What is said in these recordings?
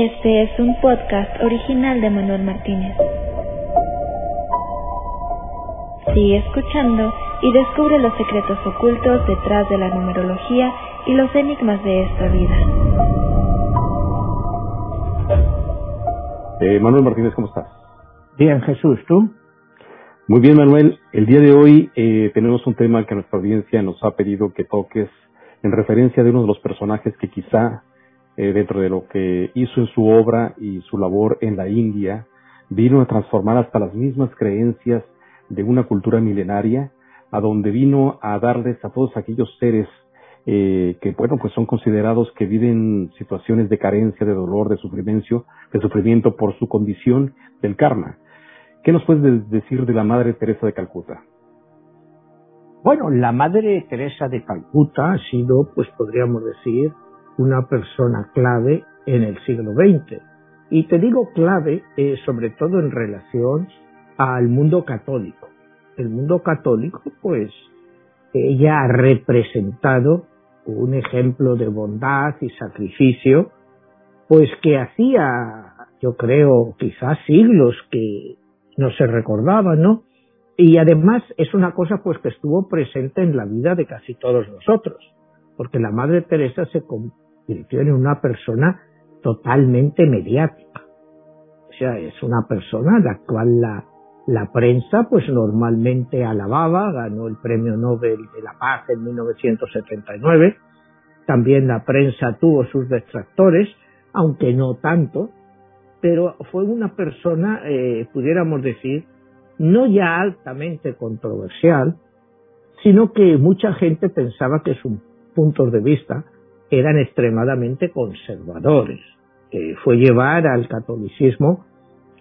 Este es un podcast original de Manuel Martínez. Sigue escuchando y descubre los secretos ocultos detrás de la numerología y los enigmas de esta vida. Eh, Manuel Martínez, ¿cómo estás? Bien, Jesús, ¿tú? Muy bien, Manuel. El día de hoy eh, tenemos un tema que nuestra audiencia nos ha pedido que toques en referencia de uno de los personajes que quizá eh, dentro de lo que hizo en su obra y su labor en la India, vino a transformar hasta las mismas creencias de una cultura milenaria, a donde vino a darles a todos aquellos seres eh, que, bueno, pues son considerados que viven situaciones de carencia, de dolor, de sufrimiento, de sufrimiento por su condición del karma. ¿Qué nos puedes decir de la Madre Teresa de Calcuta? Bueno, la Madre Teresa de Calcuta ha sido, pues podríamos decir, una persona clave en el siglo XX. Y te digo clave eh, sobre todo en relación al mundo católico. El mundo católico, pues, ella ha representado un ejemplo de bondad y sacrificio, pues que hacía, yo creo, quizás siglos que no se recordaba, ¿no? Y además es una cosa pues que estuvo presente en la vida de casi todos nosotros, porque la Madre Teresa se, convirtió en una persona totalmente mediática. O sea, es una persona a la cual la, la prensa pues normalmente alababa, ganó el Premio Nobel de la Paz en 1979, también la prensa tuvo sus detractores, aunque no tanto, pero fue una persona, eh, pudiéramos decir, no ya altamente controversial, sino que mucha gente pensaba que sus puntos de vista eran extremadamente conservadores, que fue llevar al catolicismo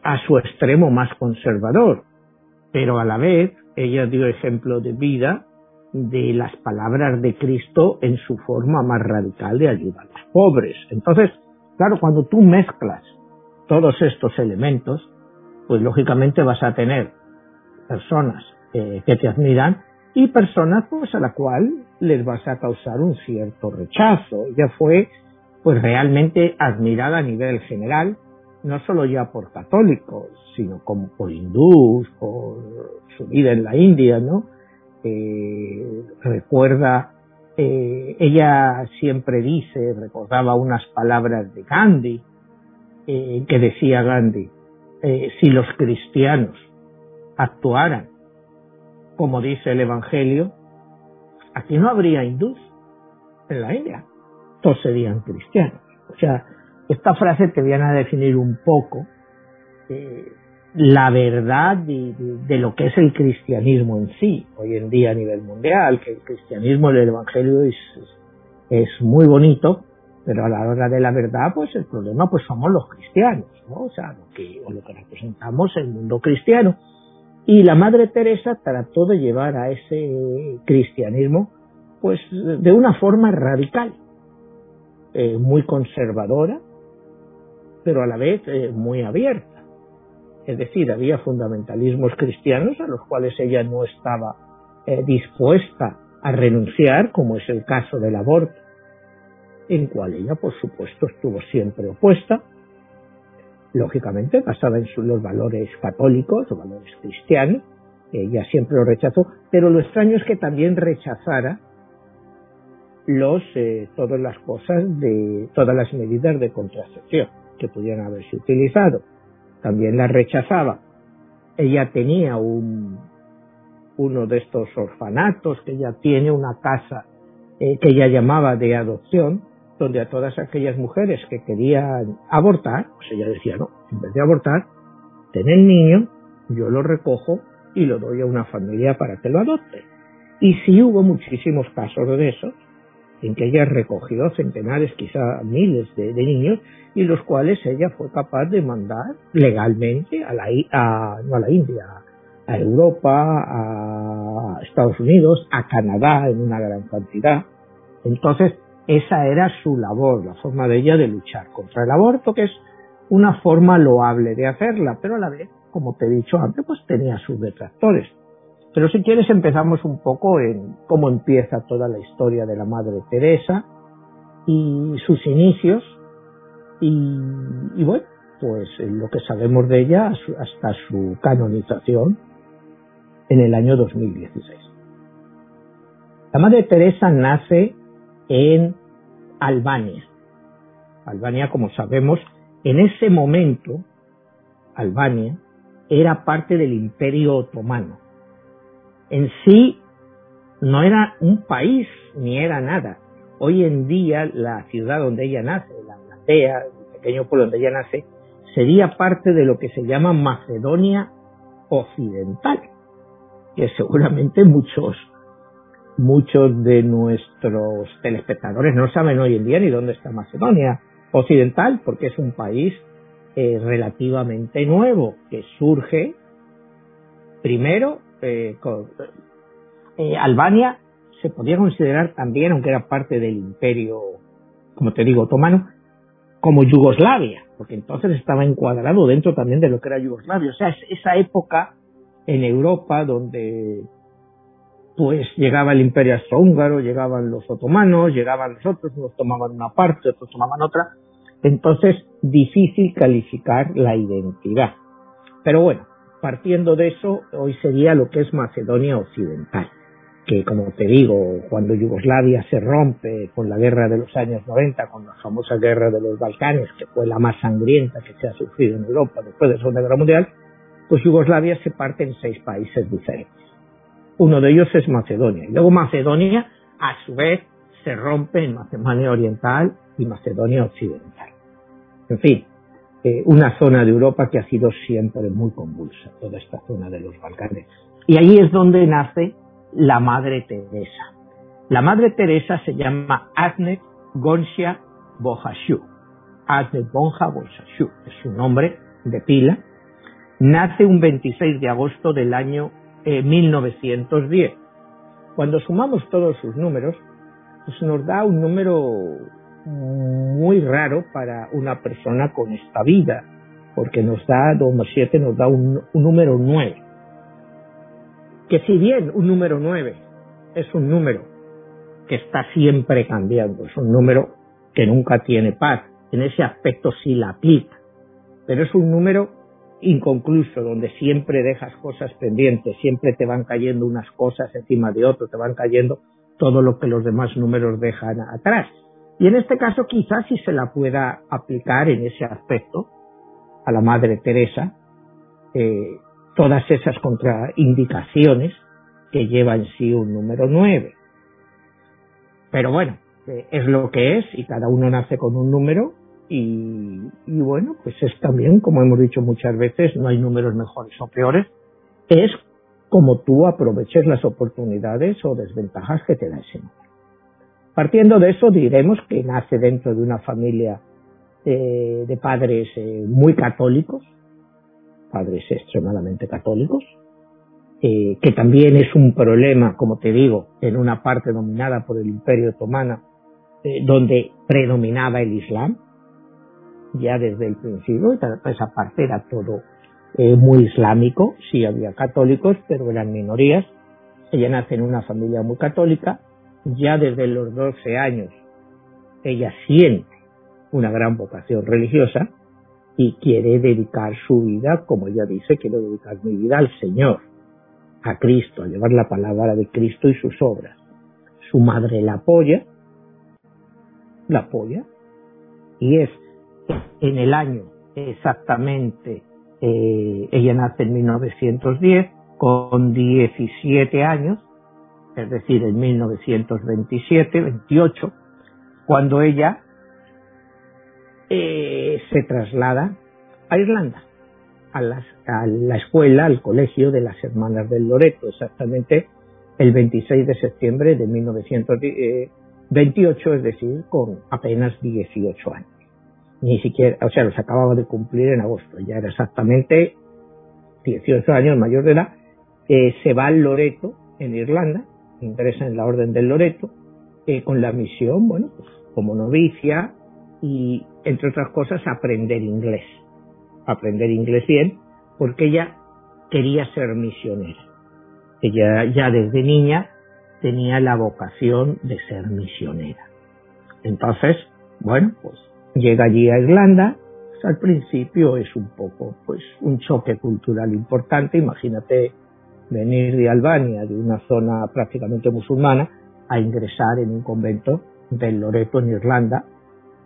a su extremo más conservador, pero a la vez ella dio ejemplo de vida de las palabras de Cristo en su forma más radical de ayudar a los pobres. Entonces, claro, cuando tú mezclas todos estos elementos, pues lógicamente vas a tener personas eh, que te admiran y personas pues a la cual les vas a causar un cierto rechazo. Ella fue pues realmente admirada a nivel general, no solo ya por católicos, sino como por hindús, por su vida en la India, ¿no? Eh, recuerda, eh, ella siempre dice, recordaba unas palabras de Gandhi, eh, que decía Gandhi, eh, si los cristianos actuaran como dice el Evangelio, aquí no habría hindús en la India, todos serían cristianos. O sea, esta frase te viene a definir un poco eh, la verdad de, lo que es el cristianismo en sí, hoy en día a nivel mundial, que el cristianismo, el Evangelio es, es muy bonito, pero a la hora de la verdad, pues el problema pues somos los cristianos, ¿no? O sea, lo que, o lo que representamos el mundo cristiano. Y la Madre Teresa trató de llevar a ese cristianismo pues de una forma radical, eh, muy conservadora, pero a la vez eh, muy abierta. Es decir, había fundamentalismos cristianos a los cuales ella no estaba eh, dispuesta a renunciar, como es el caso del aborto, en cual ella, por supuesto, estuvo siempre opuesta, lógicamente basada en los valores católicos o valores cristianos, ella siempre lo rechazó, pero lo extraño es que también rechazara los eh, todas las cosas de todas las medidas de contracepción que pudieran haberse utilizado. También las rechazaba. Ella tenía un uno de estos orfanatos que ella tiene una casa eh, que ella llamaba de adopción donde a todas aquellas mujeres que querían abortar, pues ella decía, no, en vez de abortar, ten el niño, yo lo recojo y lo doy a una familia para que lo adopte. Y sí hubo muchísimos casos de esos, en que ella recogió centenares, quizá miles de, niños, y los cuales ella fue capaz de mandar legalmente a la, a, no a la India, a Europa, a Estados Unidos, a Canadá en una gran cantidad. Entonces, esa era su labor, la forma de ella de luchar contra el aborto, que es una forma loable de hacerla, pero a la vez, como te he dicho antes, pues tenía sus detractores. Pero si quieres empezamos un poco en cómo empieza toda la historia de la Madre Teresa y sus inicios, y, bueno, pues lo que sabemos de ella hasta su canonización en el año 2016. La Madre Teresa nace en Albania. Albania, como sabemos, en ese momento, Albania era parte del Imperio Otomano. En sí, no era un país ni era nada. Hoy en día, la ciudad donde ella nace, la Aldea, el pequeño pueblo donde ella nace, sería parte de lo que se llama Macedonia Occidental, que seguramente muchos muchos de nuestros telespectadores no saben hoy en día ni dónde está Macedonia Occidental, porque es un país eh, relativamente nuevo que surge primero eh, eh, Albania se podía considerar también, aunque era parte del imperio, como te digo, otomano, como Yugoslavia, porque entonces estaba encuadrado dentro también de lo que era Yugoslavia. O sea, es esa época en Europa donde pues llegaba el imperio austrohúngaro, llegaban los otomanos, llegaban los otros, unos tomaban una parte, otros tomaban otra. Entonces, difícil calificar la identidad. Pero bueno, partiendo de eso, hoy sería lo que es Macedonia Occidental, que como te digo, cuando Yugoslavia se rompe con la guerra de los años 90, con la famosa guerra de los Balcanes, que fue la más sangrienta que se ha sufrido en Europa después de la Segunda Guerra Mundial, pues Yugoslavia se parte en seis países diferentes. Uno de ellos es Macedonia. Y luego Macedonia, a su vez, se rompe en Macedonia Oriental y Macedonia Occidental. En fin, eh, una zona de Europa que ha sido siempre muy convulsa, toda esta zona de los Balcanes. Y ahí es donde nace la Madre Teresa. La Madre Teresa se llama Agnes Gonsia Bojashu. Agnes Bonja Bojashu es su nombre de pila. Nace un 26 de agosto del año 1910. Cuando sumamos todos sus números, pues nos da un número muy raro para una persona con esta vida, porque nos da, 2 más 7 nos da un, un número 9. Que si bien un número 9 es un número que está siempre cambiando, es un número que nunca tiene paz, en ese aspecto sí la aplica, pero es un número inconcluso, donde siempre dejas cosas pendientes, siempre te van cayendo unas cosas encima de otro, te van cayendo todo lo que los demás números dejan atrás. Y en este caso quizás si se la pueda aplicar en ese aspecto a la Madre Teresa, eh, todas esas contraindicaciones que lleva en sí un número 9. Pero bueno, eh, es lo que es y cada uno nace con un número y, bueno, pues es también, como hemos dicho muchas veces, no hay números mejores o peores, es como tú aproveches las oportunidades o desventajas que te da ese número. Partiendo de eso, diremos que nace dentro de una familia eh, de padres eh, muy católicos, padres extremadamente católicos, eh, que también es un problema, como te digo, en una parte dominada por el Imperio Otomano, donde predominaba el Islam, ya desde el principio, esa parte era todo eh, muy islámico, sí había católicos, pero eran minorías. Ella nace en una familia muy católica, ya desde los 12 años ella siente una gran vocación religiosa y quiere dedicar su vida, como ella dice, quiero dedicar mi vida al Señor, a Cristo, a llevar la palabra de Cristo y sus obras. Su madre la apoya, la apoya, y es en el año exactamente, eh, ella nace en 1910, con 17 años, es decir, en 1927, 28, cuando ella eh, se traslada a Irlanda, a, a, la escuela, al colegio de las Hermanas del Loreto, exactamente el 26 de septiembre de 1928, es decir, con apenas 18 años ni siquiera, o sea, los acababa de cumplir en agosto, ya era exactamente 18 años mayor de edad, eh, se va al Loreto, en Irlanda, ingresa en la Orden del Loreto, eh, con la misión, bueno, pues como novicia y, entre otras cosas, aprender inglés. Aprender inglés bien, porque ella quería ser misionera. Ella ya desde niña tenía la vocación de ser misionera. Entonces, bueno, pues llega allí a Irlanda, pues al principio es un poco pues un choque cultural importante, imagínate venir de Albania, de una zona prácticamente musulmana, a ingresar en un convento del Loreto en Irlanda,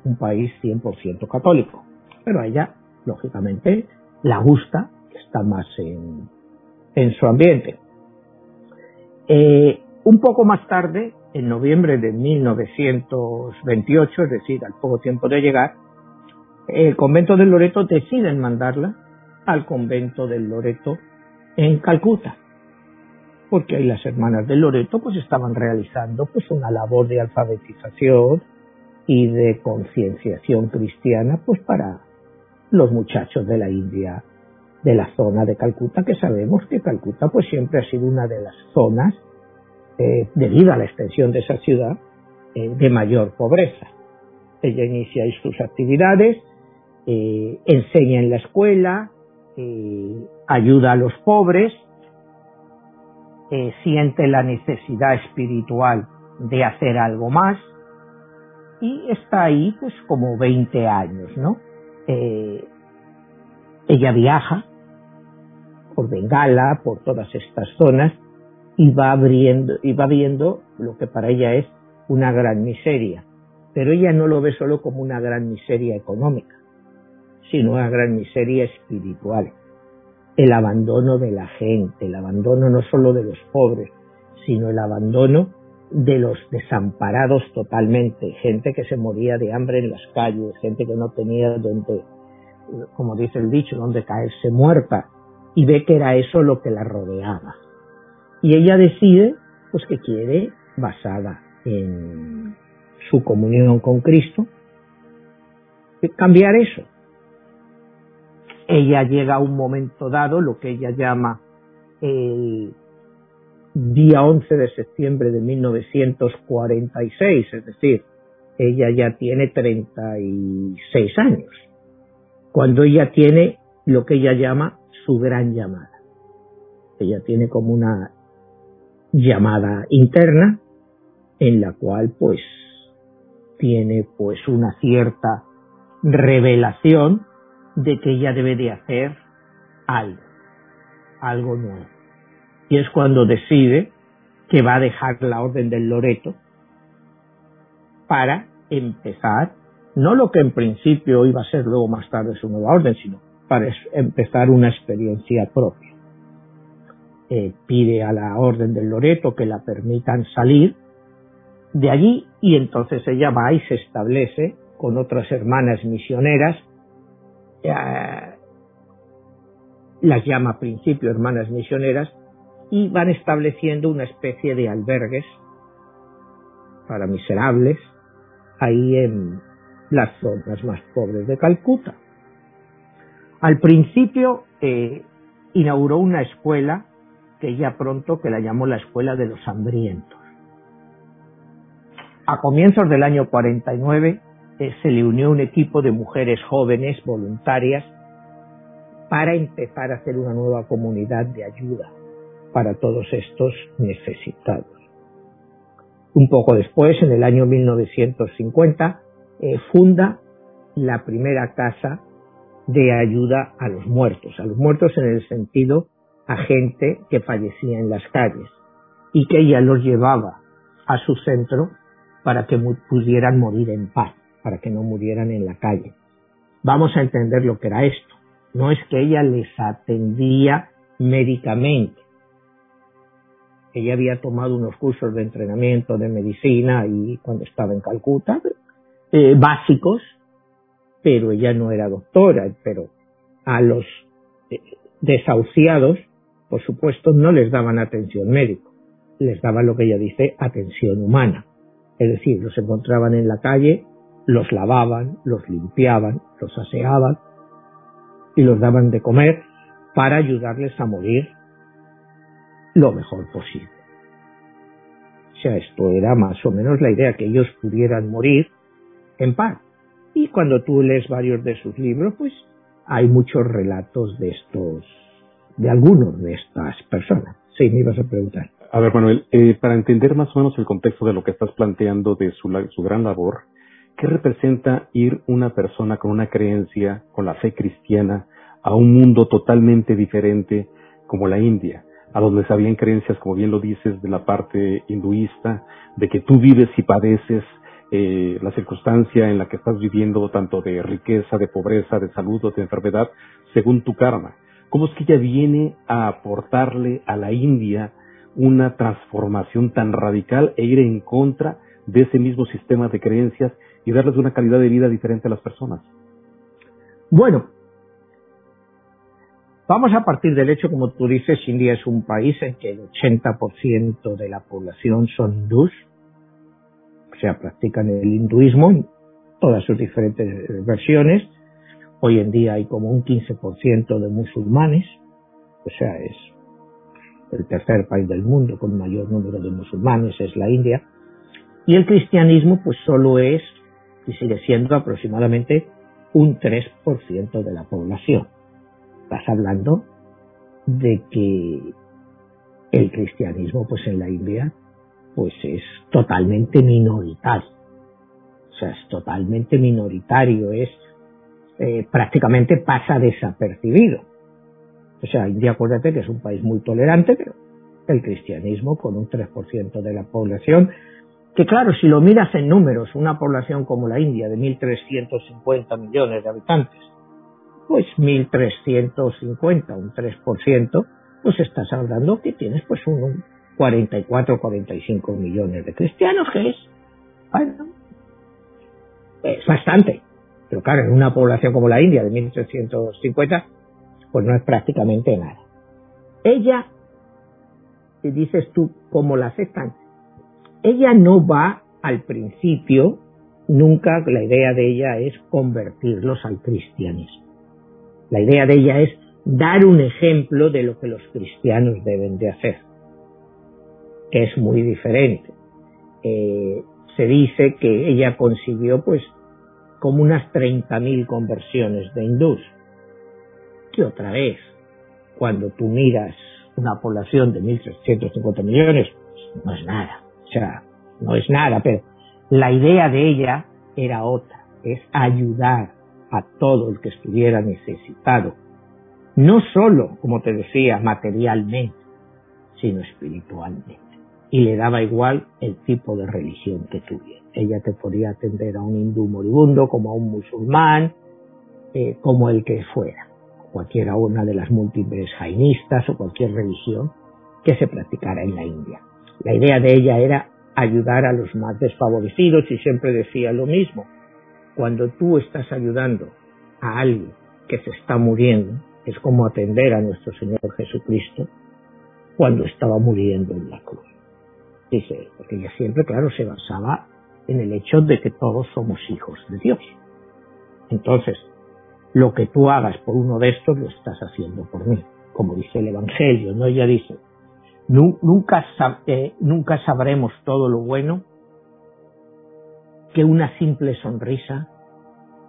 un país 100% católico. Pero a ella, lógicamente, la gusta, está más en, en su ambiente. Eh, un poco más tarde, en noviembre de 1928, es decir, al poco tiempo de llegar, el convento del Loreto deciden mandarla al convento del Loreto en Calcuta, porque ahí las hermanas del Loreto pues estaban realizando pues una labor de alfabetización y de concienciación cristiana pues para los muchachos de la India de la zona de Calcuta que sabemos que Calcuta pues siempre ha sido una de las zonas eh, debido a la extensión de esa ciudad eh, de mayor pobreza ella inicia sus actividades eh, enseña en la escuela ayuda a los pobres siente la necesidad espiritual de hacer algo más y está ahí pues como 20 años, ¿no? Eh, ella viaja por Bengala, por todas estas zonas y va abriendo y va viendo lo que para ella es una gran miseria, pero ella no lo ve solo como una gran miseria económica, sino una gran miseria espiritual. El abandono de la gente, el abandono no solo de los pobres, sino el abandono de los desamparados totalmente, gente que se moría de hambre en las calles, gente que no tenía donde, como dice el dicho, donde caerse muerta, y ve que era eso lo que la rodeaba. Y ella decide, pues que quiere, basada en su comunión con Cristo, cambiar eso. Ella llega a un momento dado, lo que ella llama el día 11 de septiembre de 1946, es decir, ella ya tiene 36 años, cuando ella tiene lo que ella llama su gran llamada. Ella tiene como una llamada interna en la cual pues tiene pues una cierta revelación de que ella debe de hacer algo, algo nuevo y es cuando decide que va a dejar la orden del Loreto para empezar, no lo que en principio iba a ser luego más tarde su nueva orden, sino para empezar una experiencia propia. Eh, pide a la orden del Loreto que la permitan salir de allí y entonces ella va y se establece con otras hermanas misioneras, eh, las llama a principio hermanas misioneras, y van estableciendo una especie de albergues para miserables ahí en las zonas más pobres de Calcuta. Al principio eh, inauguró una escuela que ya pronto que la llamó la Escuela de los Hambrientos. A comienzos del año 49 eh, se le unió un equipo de mujeres jóvenes voluntarias para empezar a hacer una nueva comunidad de ayuda para todos estos necesitados. Un poco después, en el año 1950, eh, funda la primera casa de ayuda a los muertos, a los muertos en el sentido a gente que fallecía en las calles y que ella los llevaba a su centro para que pudieran morir en paz, para que no murieran en la calle. Vamos a entender lo que era esto. No es que ella les atendía médicamente, ella había tomado unos cursos de entrenamiento de medicina y cuando estaba en Calcuta, eh, básicos, pero ella no era doctora, pero a los eh, desahuciados, por supuesto, no les daban atención médica, les daban lo que ella dice atención humana. Es decir, los encontraban en la calle, los lavaban, los limpiaban, los aseaban y los daban de comer para ayudarles a morir lo mejor posible. O sea, esto era más o menos la idea, que ellos pudieran morir en paz. Y cuando tú lees varios de sus libros, pues hay muchos relatos de estos, de algunos de estas personas. Sí, me ibas a preguntar. A ver, Manuel, eh, para entender más o menos el contexto de lo que estás planteando de su, su gran labor, ¿qué representa ir una persona con una creencia, con la fe cristiana, a un mundo totalmente diferente como la India? a donde se habían creencias, como bien lo dices, de la parte hinduista, de que tú vives y padeces eh, la circunstancia en la que estás viviendo, tanto de riqueza, de pobreza, de salud o de enfermedad, según tu karma. ¿Cómo es que ella viene a aportarle a la India una transformación tan radical e ir en contra de ese mismo sistema de creencias y darles una calidad de vida diferente a las personas? Bueno, Vamos a partir del hecho, como tú dices, India es un país en que el 80% de la población son hindús, o sea, practican el hinduismo en todas sus diferentes versiones. Hoy en día hay como un 15% de musulmanes, o sea, es el tercer país del mundo con mayor número de musulmanes, es la India. Y el cristianismo pues solo es y sigue siendo aproximadamente un 3% de la población estás hablando de que el cristianismo pues en la India pues es totalmente minoritario. O sea, es totalmente minoritario, es eh, prácticamente pasa desapercibido. O sea, India, acuérdate que es un país muy tolerante, pero el cristianismo con un 3% de la población, que claro, si lo miras en números, una población como la India de 1.350 millones de habitantes, pues 1.350, un 3%, pues estás hablando que tienes pues un 44, 45 millones de cristianos, que es, bueno, es bastante. Pero claro, en una población como la India de 1.350, pues no es prácticamente nada. Ella, y dices tú, ¿cómo la aceptan? Ella no va al principio, nunca la idea de ella es convertirlos al cristianismo. La idea de ella es dar un ejemplo de lo que los cristianos deben de hacer, que es muy diferente. Eh, se dice que ella consiguió pues como unas 30.000 conversiones de hindús. Que otra vez, cuando tú miras una población de 1.350 millones, no es nada. O sea, no es nada, pero la idea de ella era otra, es ayudar a todo el que estuviera necesitado, no solo, como te decía, materialmente, sino espiritualmente. Y le daba igual el tipo de religión que tuviera. Ella te podía atender a un hindú moribundo, como a un musulmán, eh, como el que fuera, cualquiera una de las múltiples jainistas o cualquier religión que se practicara en la India. La idea de ella era ayudar a los más desfavorecidos y siempre decía lo mismo, cuando tú estás ayudando a alguien que se está muriendo, es como atender a nuestro Señor Jesucristo cuando estaba muriendo en la cruz. Dice, porque ella siempre, claro, se basaba en el hecho de que todos somos hijos de Dios. Entonces, lo que tú hagas por uno de estos lo estás haciendo por mí, como dice el Evangelio, ¿no? Ella dice, nunca, eh, nunca sabremos todo lo bueno que una simple sonrisa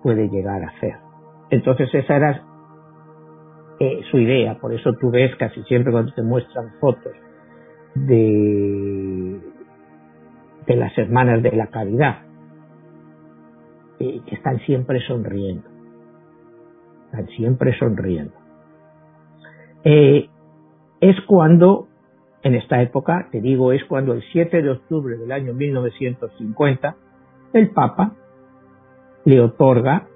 puede llegar a hacer. Entonces esa era eh, su idea, por eso tú ves casi siempre cuando te muestran fotos de, de las hermanas de la caridad, que están siempre sonriendo, están siempre sonriendo. Eh, es cuando, en esta época, te digo, es cuando el 7 de octubre del año 1950, el Papa le otorga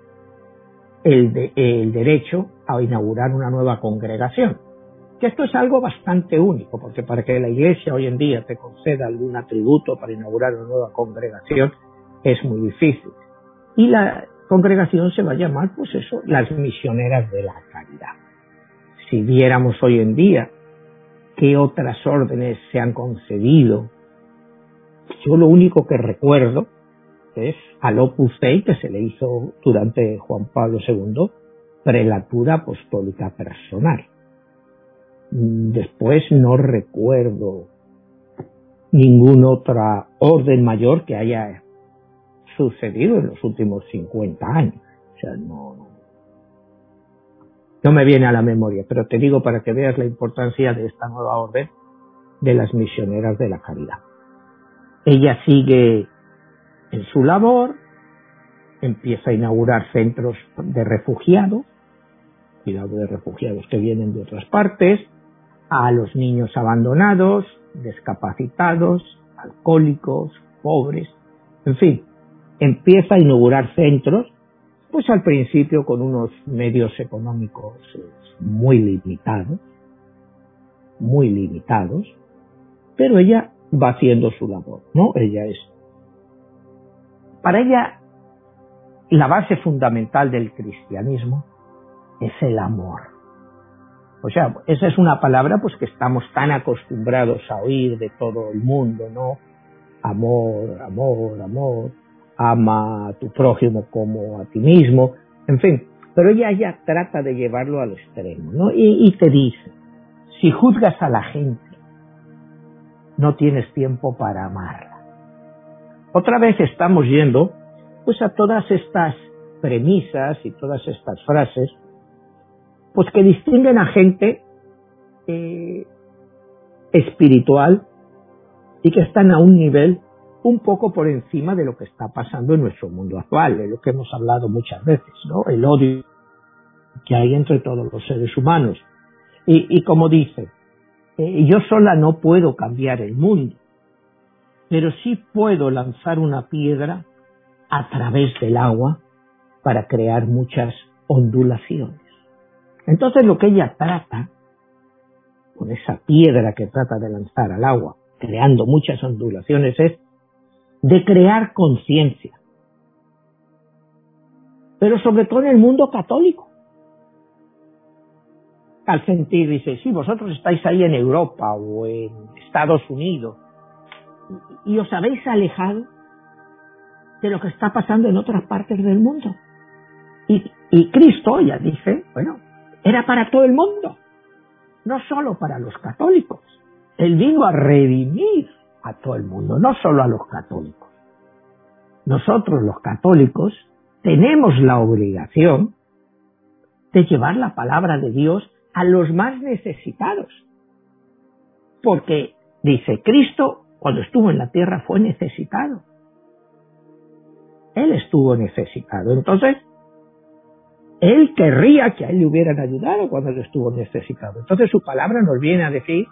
el, derecho a inaugurar una nueva congregación. Que esto es algo bastante único, porque para que la Iglesia hoy en día te conceda algún atributo para inaugurar una nueva congregación es muy difícil. Y la congregación se va a llamar, pues eso, las misioneras de la caridad. Si viéramos hoy en día qué otras órdenes se han concedido, yo lo único que recuerdo es al Opus Dei que se le hizo durante Juan Pablo II, prelatura apostólica personal. Después no recuerdo ninguna otra orden mayor que haya sucedido en los últimos 50 años. O sea, no, no me viene a la memoria, pero te digo para que veas la importancia de esta nueva orden de las misioneras de la caridad. Ella sigue en su labor, empieza a inaugurar centros de refugiados, cuidado de refugiados que vienen de otras partes, a los niños abandonados, discapacitados, alcohólicos, pobres, en fin, empieza a inaugurar centros, pues al principio con unos medios económicos muy limitados, muy limitados, pero ella va haciendo su labor, ¿no? Ella es. Para ella, la base fundamental del cristianismo es el amor. O sea, esa es una palabra pues que estamos tan acostumbrados a oír de todo el mundo, ¿no? Amor, amor, amor, ama a tu prójimo como a ti mismo, en fin. Pero ella ya trata de llevarlo al extremo, ¿no? Y, y te dice, si juzgas a la gente, no tienes tiempo para amarla. Otra vez estamos yendo pues a todas estas premisas y todas estas frases pues que distinguen a gente eh, espiritual y que están a un nivel un poco por encima de lo que está pasando en nuestro mundo actual, de lo que hemos hablado muchas veces, ¿no? El odio que hay entre todos los seres humanos. Y, como dice, eh, yo sola no puedo cambiar el mundo, pero sí puedo lanzar una piedra a través del agua para crear muchas ondulaciones. Entonces lo que ella trata, con esa piedra que trata de lanzar al agua, creando muchas ondulaciones, es de crear conciencia. Pero sobre todo en el mundo católico al sentir, dice, sí, vosotros estáis ahí en Europa o en Estados Unidos y, os habéis alejado de lo que está pasando en otras partes del mundo. Y, y Cristo ya dice, bueno, era para todo el mundo, no solo para los católicos. Él vino a redimir a todo el mundo, no solo a los católicos. Nosotros los católicos tenemos la obligación de llevar la palabra de Dios a los más necesitados. Porque, dice, Cristo cuando estuvo en la tierra fue necesitado. Él estuvo necesitado. Entonces, él querría que a él le hubieran ayudado cuando estuvo necesitado. Entonces su palabra nos viene a decir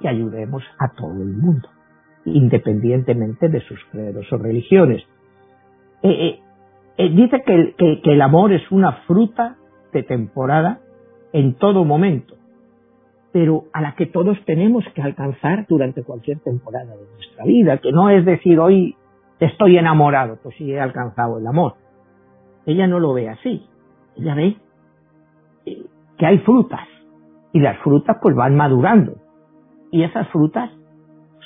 que ayudemos a todo el mundo, independientemente de sus credos o religiones. Eh, eh, eh, dice que, que el amor es una fruta de temporada en todo momento, pero a la que todos tenemos que alcanzar durante cualquier temporada de nuestra vida, que no es decir hoy estoy enamorado, pues sí he alcanzado el amor. Ella no lo ve así, ella ve que hay frutas y las frutas pues van madurando y esas frutas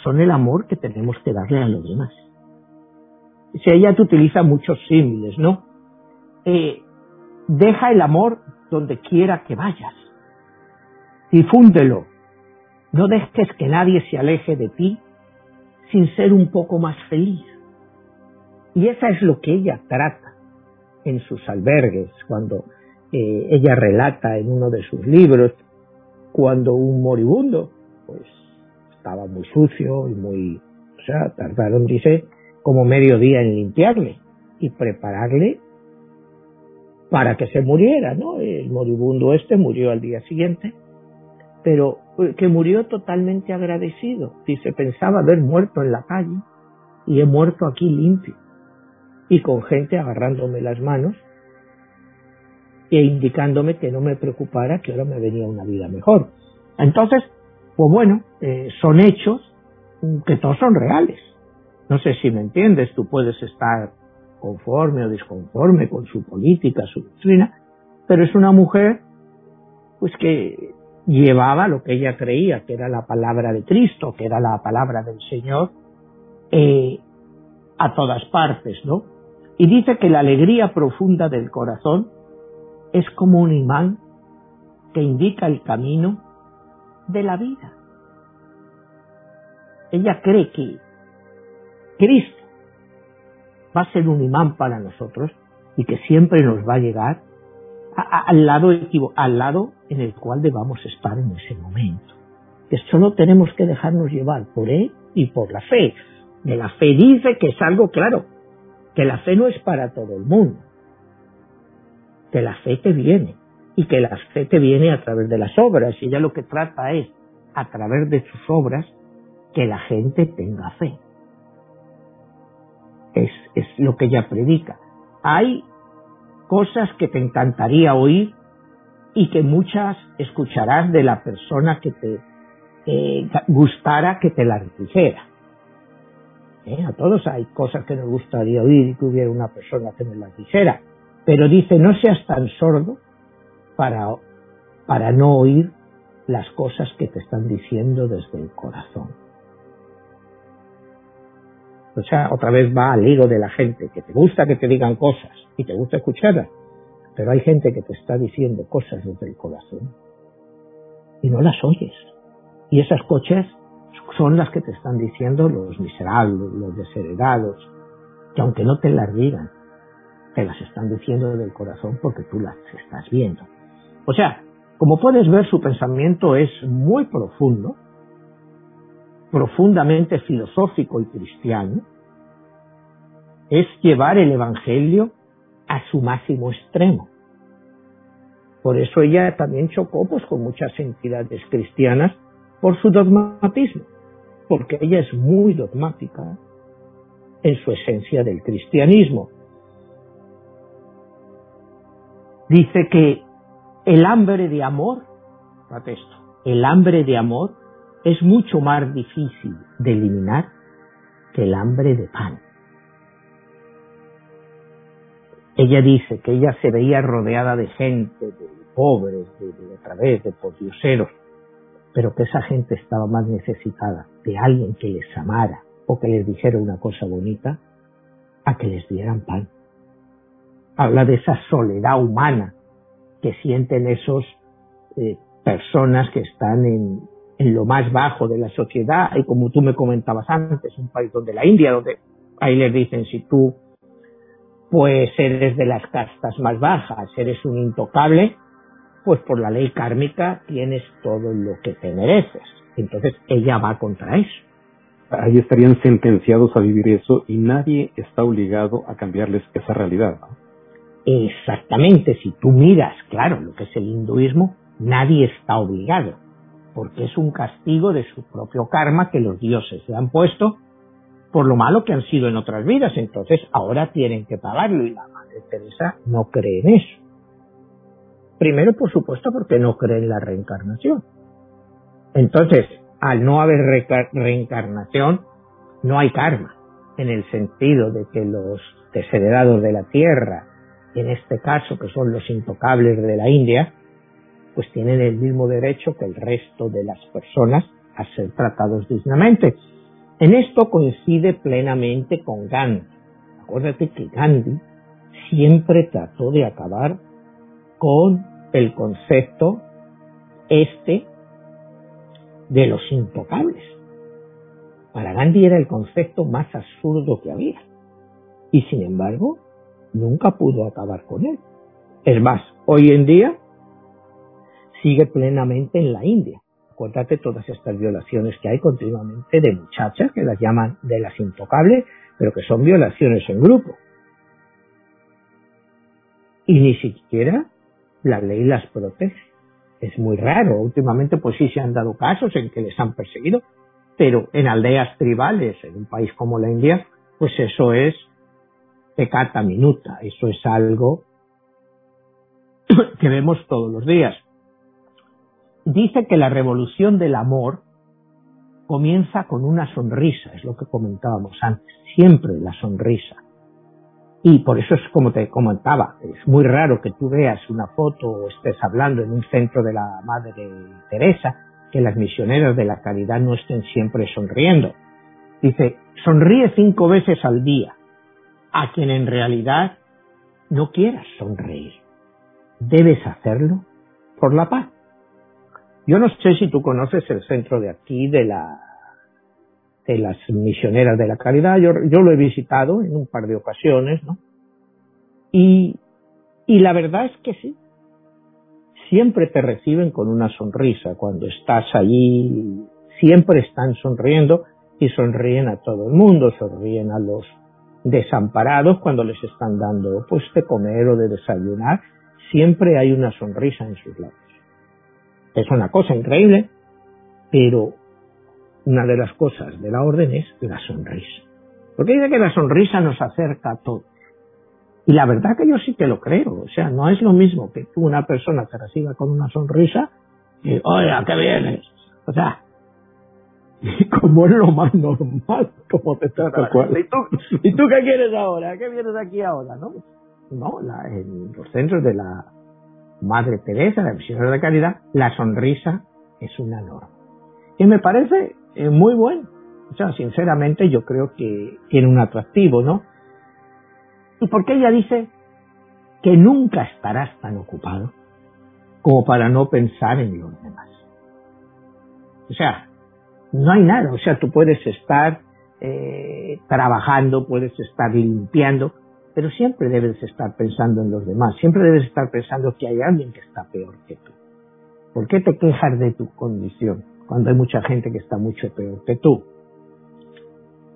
son el amor que tenemos que darle a los demás. Si ella te utiliza muchos símiles, ¿no? Eh, deja el amor donde quiera que vayas. Difúndelo. No dejes que nadie se aleje de ti sin ser un poco más feliz. Y eso es lo que ella trata en sus albergues, cuando eh, ella relata en uno de sus libros, cuando un moribundo, pues estaba muy sucio y muy, o sea, tardaron, dice, como medio día en limpiarle y prepararle para que se muriera, ¿no? El moribundo este murió al día siguiente, pero eh, que murió totalmente agradecido. Dice, pensaba haber muerto en la calle y he muerto aquí limpio. Y con gente agarrándome las manos e indicándome que no me preocupara, que ahora me venía una vida mejor. Entonces, pues bueno, eh, son hechos que todos son reales. No sé si me entiendes, tú puedes estar conforme o disconforme con su política, su doctrina, pero es una mujer pues que llevaba lo que ella creía que era la palabra de Cristo, que era la palabra del Señor, eh, a todas partes, ¿no? Y dice que la alegría profunda del corazón es como un imán que indica el camino de la vida. Ella cree que Cristo va a ser un imán para nosotros y que siempre nos va a llegar al lado al lado en el cual debamos estar en ese momento. Que solo tenemos que dejarnos llevar por él y por la fe. De la fe dice que es algo claro, que la fe no es para todo el mundo, que la fe te viene y que la fe te viene a través de las obras y ella lo que trata es a través de sus obras que la gente tenga fe. Es, es lo que ella predica. Hay cosas que te encantaría oír y que muchas escucharás de la persona que te eh, gustara que te las dijera. ¿Eh? A todos hay cosas que nos gustaría oír y que hubiera una persona que me las dijera. Pero dice, no seas tan sordo para, para no oír las cosas que te están diciendo desde el corazón. O sea, otra vez va al hilo de la gente, que te gusta que te digan cosas y te gusta escucharlas, pero hay gente que te está diciendo cosas desde el corazón y no las oyes. Y esas coches son las que te están diciendo los miserables, los desheredados, que aunque no te las digan, te las están diciendo del corazón porque tú las estás viendo. O sea, como puedes ver, su pensamiento es muy profundo, profundamente filosófico y cristiano, es llevar el Evangelio a su máximo extremo. Por eso ella también chocó pues, con muchas entidades cristianas por su dogmatismo, porque ella es muy dogmática en su esencia del cristianismo. Dice que el hambre de amor, esto, el hambre de amor es mucho más difícil de eliminar que el hambre de pan. Ella dice que ella se veía rodeada de gente, de pobres, de, de otra vez, de podioseros, pero que esa gente estaba más necesitada de alguien que les amara o que les dijera una cosa bonita a que les dieran pan. Habla de esa soledad humana que sienten esos eh, personas que están en, en lo más bajo de la sociedad y como tú me comentabas antes, un país donde la India, donde ahí les dicen si tú pues eres de las castas más bajas, eres un intocable, pues por la ley kármica tienes todo lo que te mereces. Entonces ella va contra eso. Ahí estarían sentenciados a vivir eso y nadie está obligado a cambiarles esa realidad. Exactamente, si tú miras, claro, lo que es el hinduismo, nadie está obligado, porque es un castigo de su propio karma que los dioses se han puesto por lo malo que han sido en otras vidas, entonces ahora tienen que pagarlo y la Madre Teresa no cree en eso. Primero, por supuesto, porque no cree en la reencarnación. Entonces, al no haber reencarnación, no hay karma, en el sentido de que los desheredados de la tierra, en este caso que son los intocables de la India, pues tienen el mismo derecho que el resto de las personas a ser tratados dignamente. En esto coincide plenamente con Gandhi. Acuérdate que Gandhi siempre trató de acabar con el concepto este de los intocables. Para Gandhi era el concepto más absurdo que había. Y sin embargo, nunca pudo acabar con él. Es más, hoy en día sigue plenamente en la India. Acuérdate todas estas violaciones que hay continuamente de muchachas que las llaman de las intocables, pero que son violaciones en grupo. Y ni siquiera la ley las protege. Es muy raro. Últimamente pues sí se han dado casos en que les han perseguido, pero en aldeas tribales, en un país como la India, pues eso es pecata minuta. Eso es algo que vemos todos los días. Dice que la revolución del amor comienza con una sonrisa, es lo que comentábamos antes, siempre la sonrisa. Y por eso es como te comentaba, es muy raro que tú veas una foto o estés hablando en un centro de la Madre Teresa, que las misioneras de la caridad no estén siempre sonriendo. Dice, sonríe cinco veces al día a quien en realidad no quieras sonreír. Debes hacerlo por la paz. Yo no sé si tú conoces el centro de aquí de la de las misioneras de la caridad. Yo, yo lo he visitado en un par de ocasiones, ¿no? Y, y la verdad es que sí. Siempre te reciben con una sonrisa cuando estás allí. Siempre están sonriendo y sonríen a todo el mundo, sonríen a los desamparados cuando les están dando pues de comer o de desayunar, siempre hay una sonrisa en sus labios. Es una cosa increíble, pero una de las cosas de la orden es la sonrisa. Porque dice que la sonrisa nos acerca a todos. Y la verdad que yo sí que lo creo. O sea, no es lo mismo que tú, una persona, te reciba con una sonrisa y, oye, ¿a qué vienes? O sea, como es lo más normal, como te trata ¿Y tú, ¿Y tú qué quieres ahora? ¿Qué vienes aquí ahora? No, no la, en los centros de la Madre Teresa, la misión de caridad, la sonrisa es una norma. Y me parece muy bueno. O sea, sinceramente yo creo que tiene un atractivo, ¿no? Y porque ella dice que nunca estarás tan ocupado como para no pensar en los demás. O sea, no hay nada. O sea, tú puedes estar eh, trabajando, puedes estar limpiando, pero siempre debes estar pensando en los demás. Siempre debes estar pensando que hay alguien que está peor que tú. ¿Por qué te quejas de tu condición cuando hay mucha gente que está mucho peor que tú?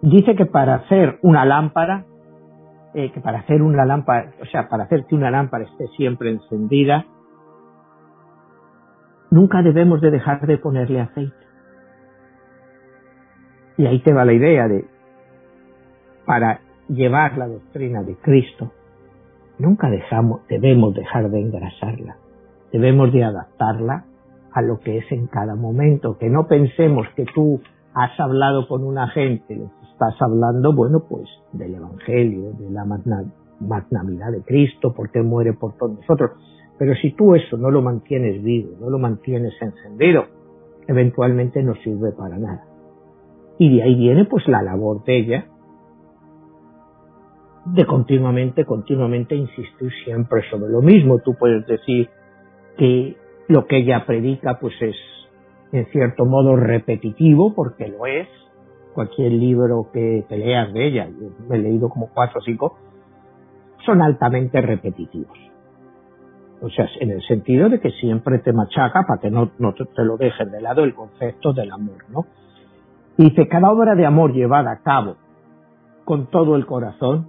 Dice que para hacer una lámpara, eh, que para hacer una lámpara, o sea, para hacer que una lámpara esté siempre encendida, nunca debemos de dejar de ponerle aceite. Y ahí te va la idea de, para llevar la doctrina de Cristo, nunca dejamos, debemos dejar de engrasarla, debemos de adaptarla a lo que es en cada momento, que no pensemos que tú has hablado con una gente, estás hablando, bueno, pues del Evangelio, de la magnanimidad de Cristo, porque muere por todos nosotros. Pero si tú eso no lo mantienes vivo, no lo mantienes encendido, eventualmente no sirve para nada. Y de ahí viene pues la labor de ella de continuamente, continuamente insistir siempre sobre lo mismo. Tú puedes decir que lo que ella predica pues es en cierto modo repetitivo, porque lo es. Cualquier libro que te leas de ella, yo he leído como cuatro o cinco, son altamente repetitivos. O sea, en el sentido de que siempre te machaca para que no, te, lo dejes de lado el concepto del amor, ¿no? Dice, cada obra de amor llevada a cabo con todo el corazón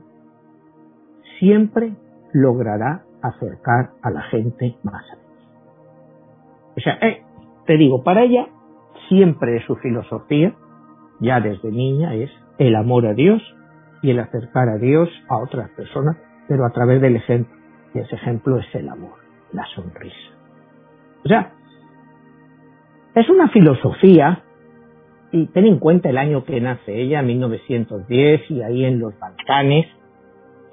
siempre logrará acercar a la gente más a. O sea, eh, te digo, para ella siempre su filosofía, ya desde niña, es el amor a Dios y el acercar a Dios a otras personas, pero a través del ejemplo. Y ese ejemplo es el amor, la sonrisa. O sea, es una filosofía, y ten en cuenta el año que nace ella, 1910, y ahí en los Balcanes,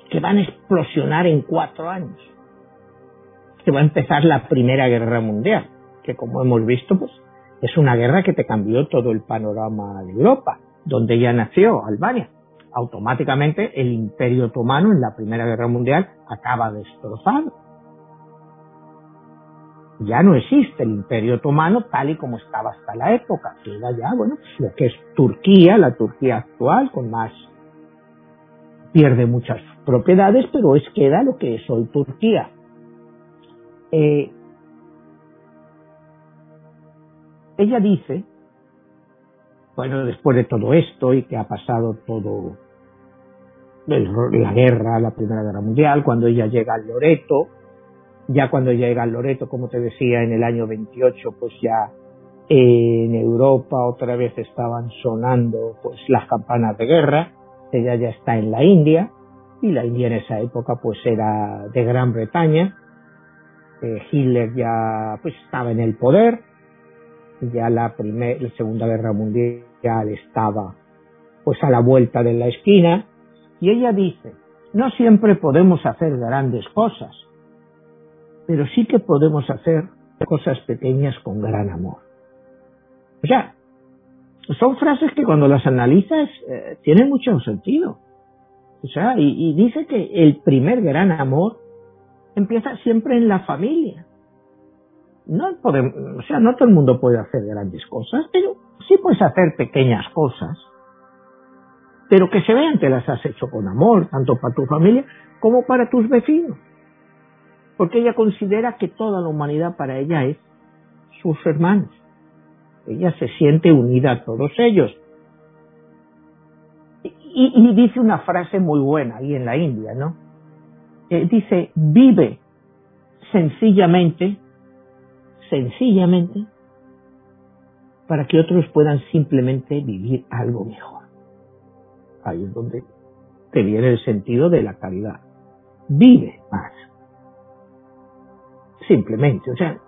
que van a explosionar en cuatro años. Que va a empezar la Primera Guerra Mundial, que como hemos visto, pues es una guerra que te cambió todo el panorama de Europa, donde ella nació, Albania. Automáticamente el Imperio Otomano en la Primera Guerra Mundial acaba destrozado. Ya no existe el Imperio Otomano tal y como estaba hasta la época, queda ya, bueno, lo que es Turquía, la Turquía actual, con más pierde muchas propiedades, pero es queda lo que es hoy Turquía. Eh, ella dice, bueno, después de todo esto y que ha pasado todo la guerra, la Primera Guerra Mundial, cuando ella llega al Loreto, ya cuando llega al Loreto, como te decía, en el año 28, pues ya en Europa otra vez estaban sonando pues las campanas de guerra, ella ya está en la India, y la India en esa época pues era de Gran Bretaña, eh, Hitler ya pues estaba en el poder, ya la primera, la segunda guerra mundial estaba pues a la vuelta de la esquina, y ella dice, no siempre podemos hacer grandes cosas, pero sí que podemos hacer cosas pequeñas con gran amor. O sea, son frases que cuando las analizas eh, tienen mucho sentido. O sea, y, dice que el primer gran amor empieza siempre en la familia. No podemos, o sea, no todo el mundo puede hacer grandes cosas, pero sí puedes hacer pequeñas cosas. Pero que se vean que las has hecho con amor, tanto para tu familia como para tus vecinos. Porque ella considera que toda la humanidad para ella es sus hermanos. Ella se siente unida a todos ellos. y, dice una frase muy buena ahí en la India, ¿no? Eh, dice, vive sencillamente, sencillamente, para que otros puedan simplemente vivir algo mejor. Ahí es donde te viene el sentido de la caridad. Vive más. Simplemente, o sea,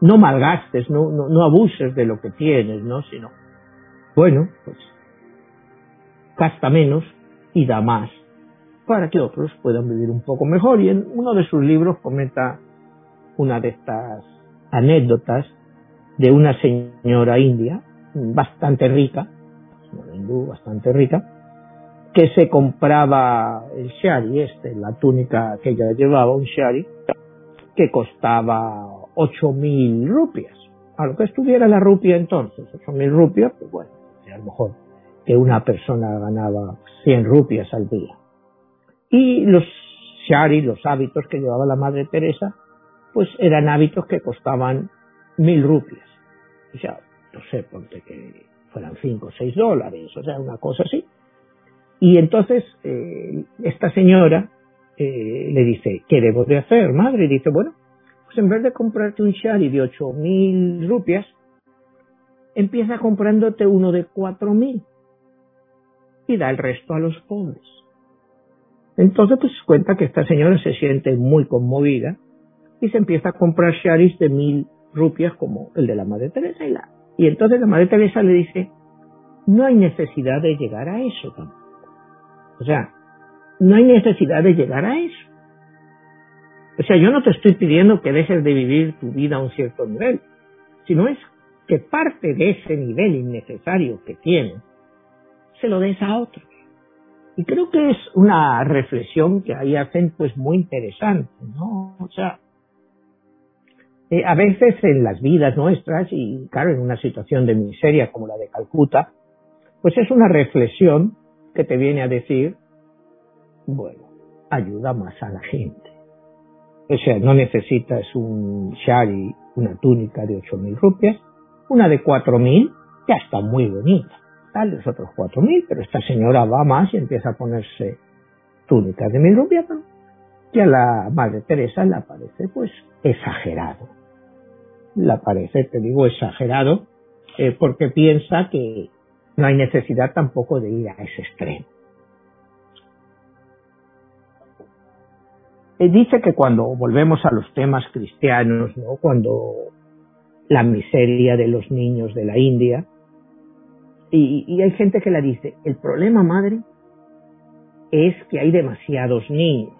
no malgastes, no, no, no abuses de lo que tienes, ¿no? Sino, bueno, pues gasta menos y da más para que otros puedan vivir un poco mejor. Y en uno de sus libros comenta una de estas anécdotas de una señora india, bastante rica, hindú bastante rica, que se compraba el shari, este, la túnica que ella llevaba, un shari, que costaba ocho mil rupias. A lo que estuviera la rupia entonces, ocho mil rupias, pues bueno, a lo mejor que una persona ganaba 100 rupias al día. Y los shari, los hábitos que llevaba la Madre Teresa, pues eran hábitos que costaban mil rupias. O sea, no sé, ponte que fueran 5 o 6 dólares, o sea, una cosa así. Y entonces eh, esta señora eh, le dice, ¿qué debo de hacer, madre? Y dice, bueno, pues en vez de comprarte un shari de ocho mil rupias, empieza comprándote uno de cuatro mil y da el resto a los pobres. Entonces, pues cuenta que esta señora se siente muy conmovida y se empieza a comprar sharis de mil rupias como el de la Madre Teresa y la. Y entonces la Madre Teresa le dice, no hay necesidad de llegar a eso tampoco. O sea, no hay necesidad de llegar a eso. O sea, yo no te estoy pidiendo que dejes de vivir tu vida a un cierto nivel, sino es que parte de ese nivel innecesario que tienes se lo des a otros. Y creo que es una reflexión que ahí hacen pues muy interesante, ¿no? O sea, eh, a veces en las vidas nuestras y claro, en una situación de miseria como la de Calcuta, pues es una reflexión que te viene a decir, bueno, ayuda más a la gente. O sea, no necesitas un shari, una túnica de ocho mil rupias, una de cuatro mil ya está muy bonita tal, los otros cuatro mil, pero esta señora va más y empieza a ponerse túnicas de mil rupias, que a la Madre Teresa le parece pues exagerado. Le parece, te digo, exagerado, porque piensa que no hay necesidad tampoco de ir a ese extremo. Eh, dice que cuando volvemos a los temas cristianos, ¿no? cuando la miseria de los niños de la India, y, hay gente que la dice, el problema, madre, es que hay demasiados niños.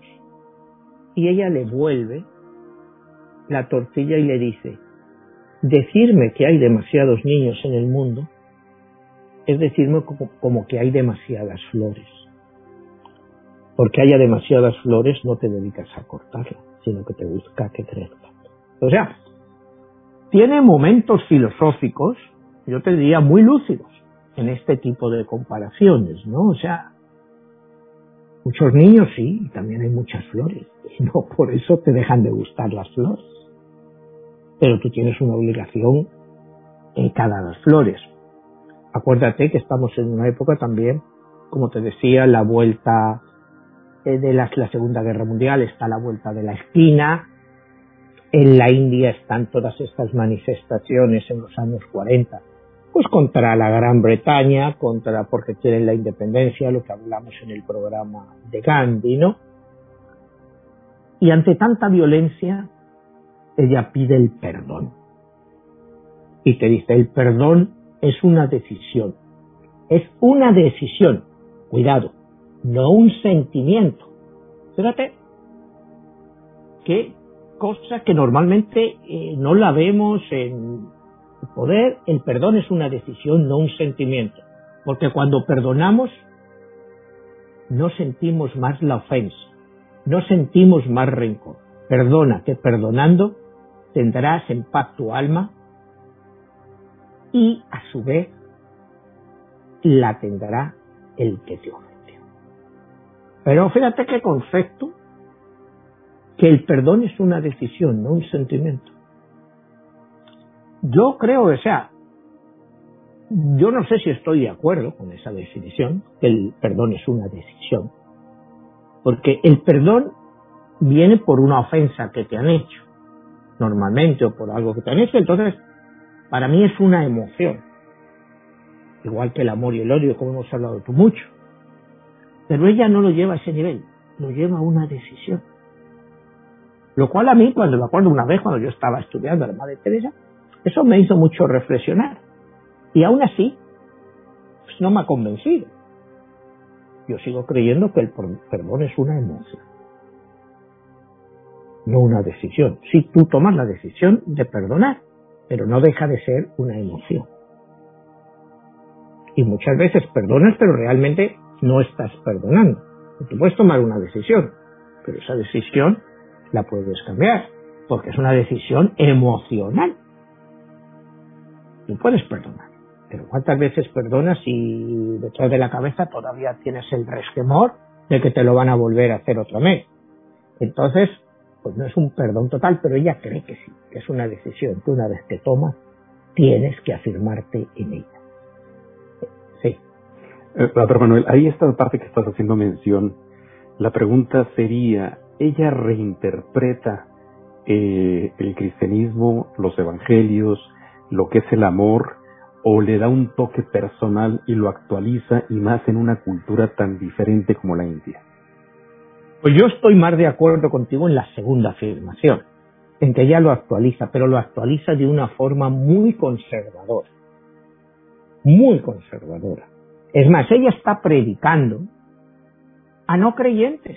Y ella le vuelve la tortilla y le dice, decirme que hay demasiados niños en el mundo es decirme como, que hay demasiadas flores. Porque haya demasiadas flores no te dedicas a cortarlas, sino que te busca que crezcan. O sea, tiene momentos filosóficos, yo te diría muy lúcidos, en este tipo de comparaciones, ¿no? O sea, muchos niños sí, y también hay muchas flores, y no por eso te dejan de gustar las flores. Pero tú tienes una obligación en cada las flores. Acuérdate que estamos en una época también, como te decía, la vuelta eh, de la, la Segunda Guerra Mundial está a la vuelta de la esquina. En la India están todas estas manifestaciones en los años 40 pues contra la Gran Bretaña, contra porque quieren la independencia, lo que hablamos en el programa de Gandhi, ¿no? Y ante tanta violencia, ella pide el perdón. Y te dice, el perdón es una decisión. Es una decisión. Cuidado, no un sentimiento. Fíjate, qué cosa que normalmente eh, no la vemos en el poder, el perdón es una decisión, no un sentimiento. Porque cuando perdonamos, no sentimos más la ofensa, no sentimos más rencor. Perdona que perdonando tendrás en paz tu alma y a su vez la tendrá el que te ofendió. Pero fíjate qué concepto, que el perdón es una decisión, no un sentimiento. Yo creo, o sea, yo no sé si estoy de acuerdo con esa definición, que el perdón es una decisión, porque el perdón viene por una ofensa que te han hecho, normalmente, o por algo que te han hecho, entonces para mí es una emoción, igual que el amor y el odio, como hemos hablado tú mucho. Pero ella no lo lleva a ese nivel, lo lleva a una decisión. Lo cual a mí, cuando me acuerdo una vez, cuando yo estaba estudiando a la Madre Teresa, eso me hizo mucho reflexionar. Y aún así, pues no me ha convencido. Yo sigo creyendo que el perdón es una emoción, no una decisión. Si tú tomas la decisión de perdonar, pero no deja de ser una emoción. Y muchas veces perdonas, pero realmente no estás perdonando. Tú puedes tomar una decisión, pero esa decisión la puedes cambiar, porque es una decisión emocional. Tú puedes perdonar, pero ¿cuántas veces perdonas y detrás de la cabeza todavía tienes el resquemor de que te lo van a volver a hacer otra vez? Entonces, pues no es un perdón total, pero ella cree que sí, que es una decisión que una vez que tomas, tienes que afirmarte en ella. Sí. Eh, Manuel, ahí está la parte que estás haciendo mención. La pregunta sería, ¿ella reinterpreta eh, el cristianismo, los evangelios, lo que es el amor, o le da un toque personal y lo actualiza y más en una cultura tan diferente como la India? Pues yo estoy más de acuerdo contigo en la segunda afirmación, en que ella lo actualiza, pero lo actualiza de una forma muy conservadora. Muy conservadora. Es más, ella está predicando a no creyentes.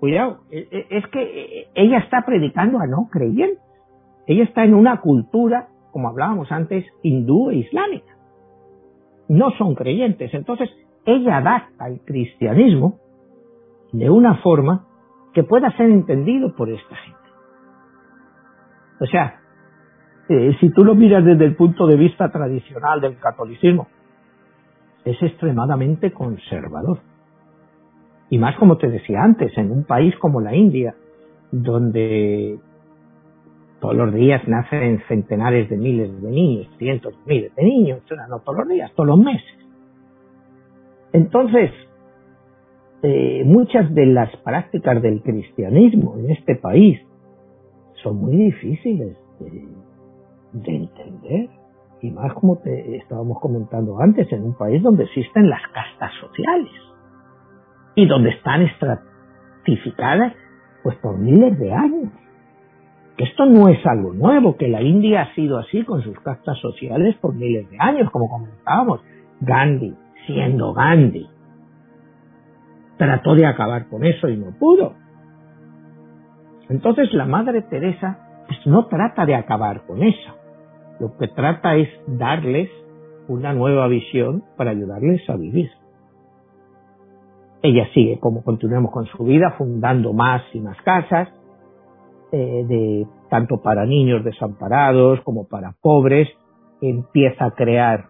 Cuidado, e, e, es que ella está predicando a no creyentes. Ella está en una cultura, como hablábamos antes, hindú e islámica. No son creyentes. Entonces, ella adapta el cristianismo de una forma que pueda ser entendido por esta gente. O sea, eh, si tú lo miras desde el punto de vista tradicional del catolicismo, es extremadamente conservador. Y más como te decía antes, en un país como la India, donde todos los días nacen centenares de miles de niños, cientos de miles de niños, no todos los días, todos los meses. Entonces, eh, muchas de las prácticas del cristianismo en este país son muy difíciles de, entender. Y más como te estábamos comentando antes, en un país donde existen las castas sociales y donde están estratificadas pues por miles de años. Esto no es algo nuevo, que la India ha sido así con sus castas sociales por miles de años, como comentábamos. Gandhi, siendo Gandhi, trató de acabar con eso y no pudo. Entonces la Madre Teresa pues no trata de acabar con eso. Lo que trata es darles una nueva visión para ayudarles a vivir. Ella sigue, como continuamos con su vida, fundando más y más casas, eh, de, tanto para niños desamparados como para pobres, empieza a crear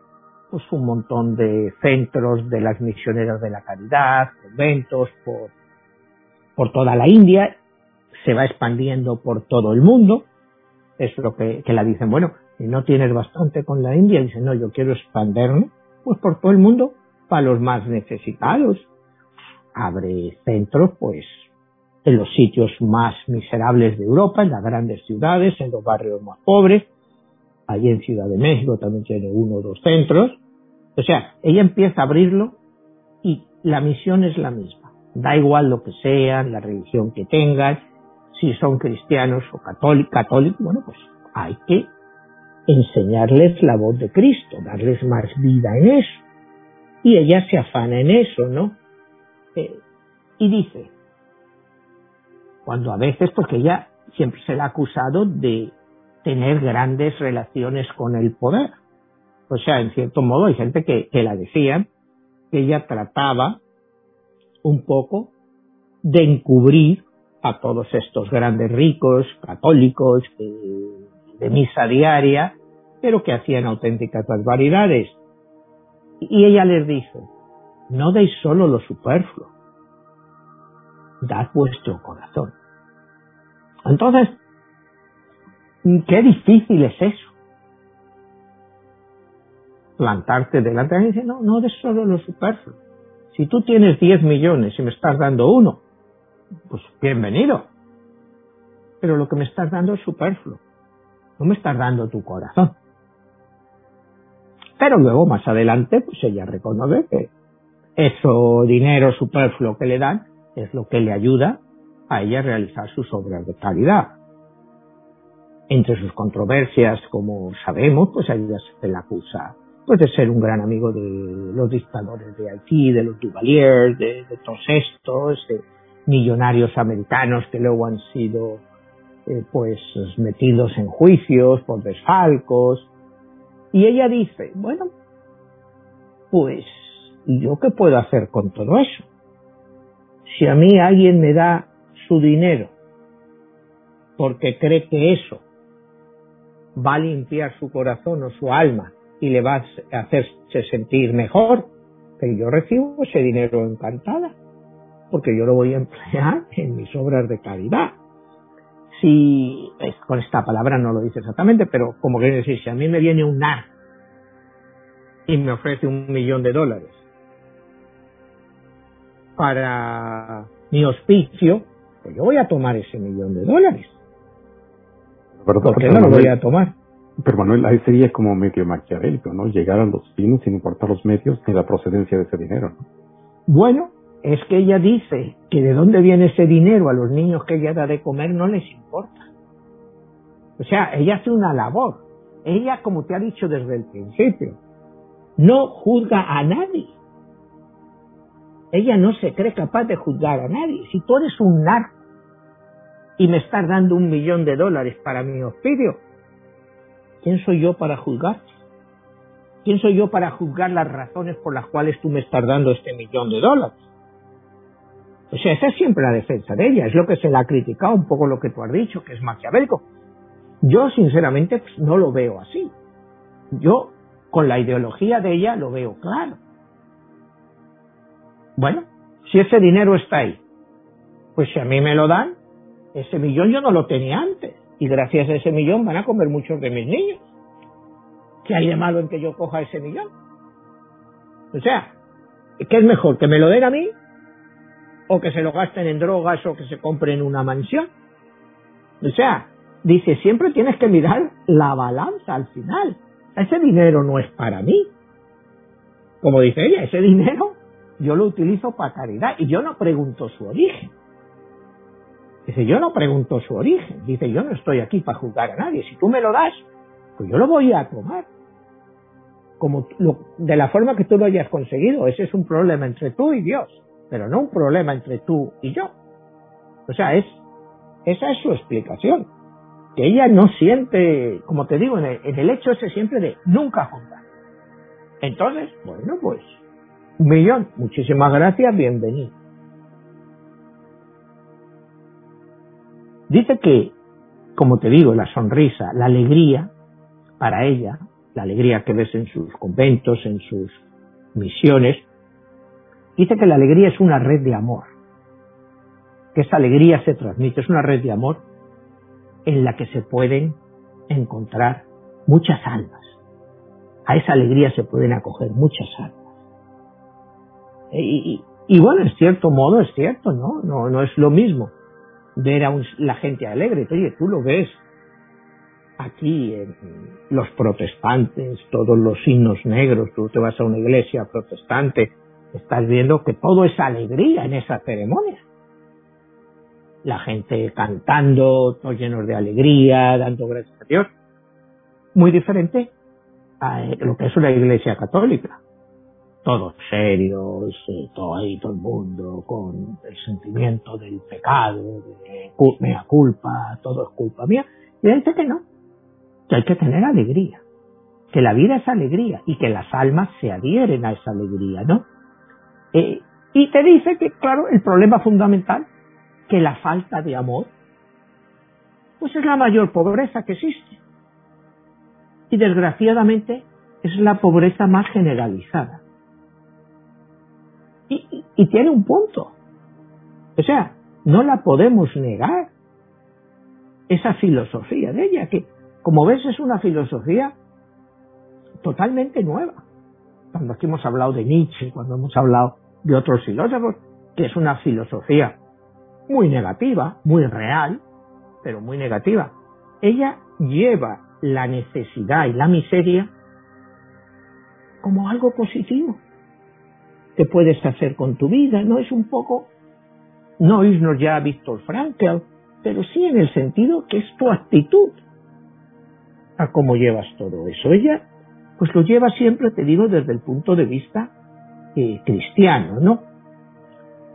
pues un montón de centros de las misioneras de la caridad, conventos por, por toda la India, se va expandiendo por todo el mundo, es lo que, que la dicen, bueno, si no tienes bastante con la India, dicen, no, yo quiero expanderme, pues por todo el mundo, para los más necesitados. Abre centros, pues, en los sitios más miserables de Europa, en las grandes ciudades, en los barrios más pobres. Allí en Ciudad de México también tiene uno o dos centros. O sea, ella empieza a abrirlo y la misión es la misma. Da igual lo que sean, la religión que tengan, si son cristianos o católicos, bueno, pues hay que enseñarles la voz de Cristo, darles más vida en eso. Y ella se afana en eso, ¿no? Eh, y dice, cuando a veces, porque ella siempre se le ha acusado de tener grandes relaciones con el poder. O sea, en cierto modo hay gente que, la decía que ella trataba un poco de encubrir a todos estos grandes ricos, católicos, de, misa diaria, pero que hacían auténticas barbaridades. Y ella les dice, no deis solo lo superfluo, dad vuestro corazón. Entonces, qué difícil es eso plantarte delante de y dice, no, no des solo lo superfluo. Si tú tienes 10 millones y me estás dando uno, pues bienvenido. Pero lo que me estás dando es superfluo. No me estás dando tu corazón. Pero luego, más adelante, pues ella reconoce que eso dinero superfluo que le dan es lo que le ayuda a ella a realizar sus obras de caridad. Entre sus controversias, como sabemos, pues a ella se le acusa pues de ser un gran amigo de los dictadores de Haití, de los Duvalier, de, todos estos, de millonarios americanos que luego han sido eh, pues metidos en juicios por desfalcos. Y ella dice, bueno, pues ¿yo qué puedo hacer con todo eso? Si a mí alguien me da su dinero porque cree que eso va a limpiar su corazón o su alma y le va a hacerse sentir mejor, pero yo recibo ese dinero encantada, porque yo lo voy a emplear en mis obras de caridad. Si, con esta palabra no lo dice exactamente, pero como quiere decir, si a mí me viene un nar y me ofrece un millón de dólares para mi hospicio, pues yo voy a tomar ese millón de dólares. ¿Por qué no lo voy a tomar? Pero Manuel, ahí sería como medio maquiavélico, ¿no? Llegar a los fines sin importar los medios ni la procedencia de ese dinero, ¿no? Bueno, es que ella dice que de dónde viene ese dinero a los niños que ella da de comer no les importa. O sea, ella hace una labor. Ella, como te ha dicho desde el principio, no juzga a nadie. Ella no se cree capaz de juzgar a nadie. Si tú eres un narco y me estás dando un millón de dólares para mi hospicio, ¿quién soy yo para juzgarte? ¿Quién soy yo para juzgar las razones por las cuales tú me estás dando este millón de dólares? O sea, esa es siempre la defensa de ella, es lo que se le ha criticado, un poco lo que tú has dicho, que es maquiavélico. Yo, sinceramente, pues, no lo veo así. Yo, con la ideología de ella, lo veo claro. Bueno, si ese dinero está ahí, pues si a mí me lo dan, ese millón yo no lo tenía antes. Y gracias a ese millón van a comer muchos de mis niños. ¿Qué hay de malo en que yo coja ese millón? O sea, ¿qué es mejor? ¿Que me lo den a mí? ¿O que se lo gasten en drogas o que se compren una mansión? O sea, dice, siempre tienes que mirar la balanza al final. Ese dinero no es para mí. Como dice ella, ese dinero yo lo utilizo para caridad y yo no pregunto su origen. Dice, yo no pregunto su origen. Dice, yo no estoy aquí para juzgar a nadie. Si tú me lo das, pues yo lo voy a tomar. Como de la forma que tú lo hayas conseguido. Ese es un problema entre tú y Dios, pero no un problema entre tú y yo. O sea, es, esa es su explicación. Que ella no siente, como te digo, en el, hecho ese siempre de nunca juzgar. Entonces, bueno, pues, un millón. Muchísimas gracias, bienvenido. Dice que, como te digo, la sonrisa, la alegría para ella, la alegría que ves en sus conventos, en sus misiones, dice que la alegría es una red de amor, que esa alegría se transmite, es una red de amor en la que se pueden encontrar muchas almas. A esa alegría se pueden acoger muchas almas. Y, bueno, en cierto modo es cierto, ¿no? No, no es lo mismo ver a la gente alegre. Oye, tú lo ves aquí en los protestantes, todos los signos negros, tú te vas a una iglesia protestante, estás viendo que todo es alegría en esa ceremonia. La gente cantando, todos llenos de alegría, dando gracias a Dios. Muy diferente a lo que es una iglesia católica todos serios, eh, todo ahí, todo el mundo, con el sentimiento del pecado, de mea culpa, todo es culpa mía. Y dice que no, que hay que tener alegría, que la vida es alegría y que las almas se adhieren a esa alegría, ¿no? Eh, y te dice que, claro, el problema fundamental, que la falta de amor, pues es la mayor pobreza que existe. Y desgraciadamente es la pobreza más generalizada y, tiene un punto. O sea, no la podemos negar. Esa filosofía de ella, que como ves es una filosofía totalmente nueva. cuando aquí hemos hablado de Nietzsche, cuando hemos hablado de otros filósofos, que es una filosofía muy negativa, muy real, pero muy negativa. Ella lleva la necesidad y la miseria como algo positivo que puedes hacer con tu vida, ¿no? Es un poco, no irnos ya a Víctor Frankl, pero sí en el sentido que es tu actitud a cómo llevas todo eso. Ella, pues lo lleva siempre, te digo, desde el punto de vista eh, cristiano, ¿no?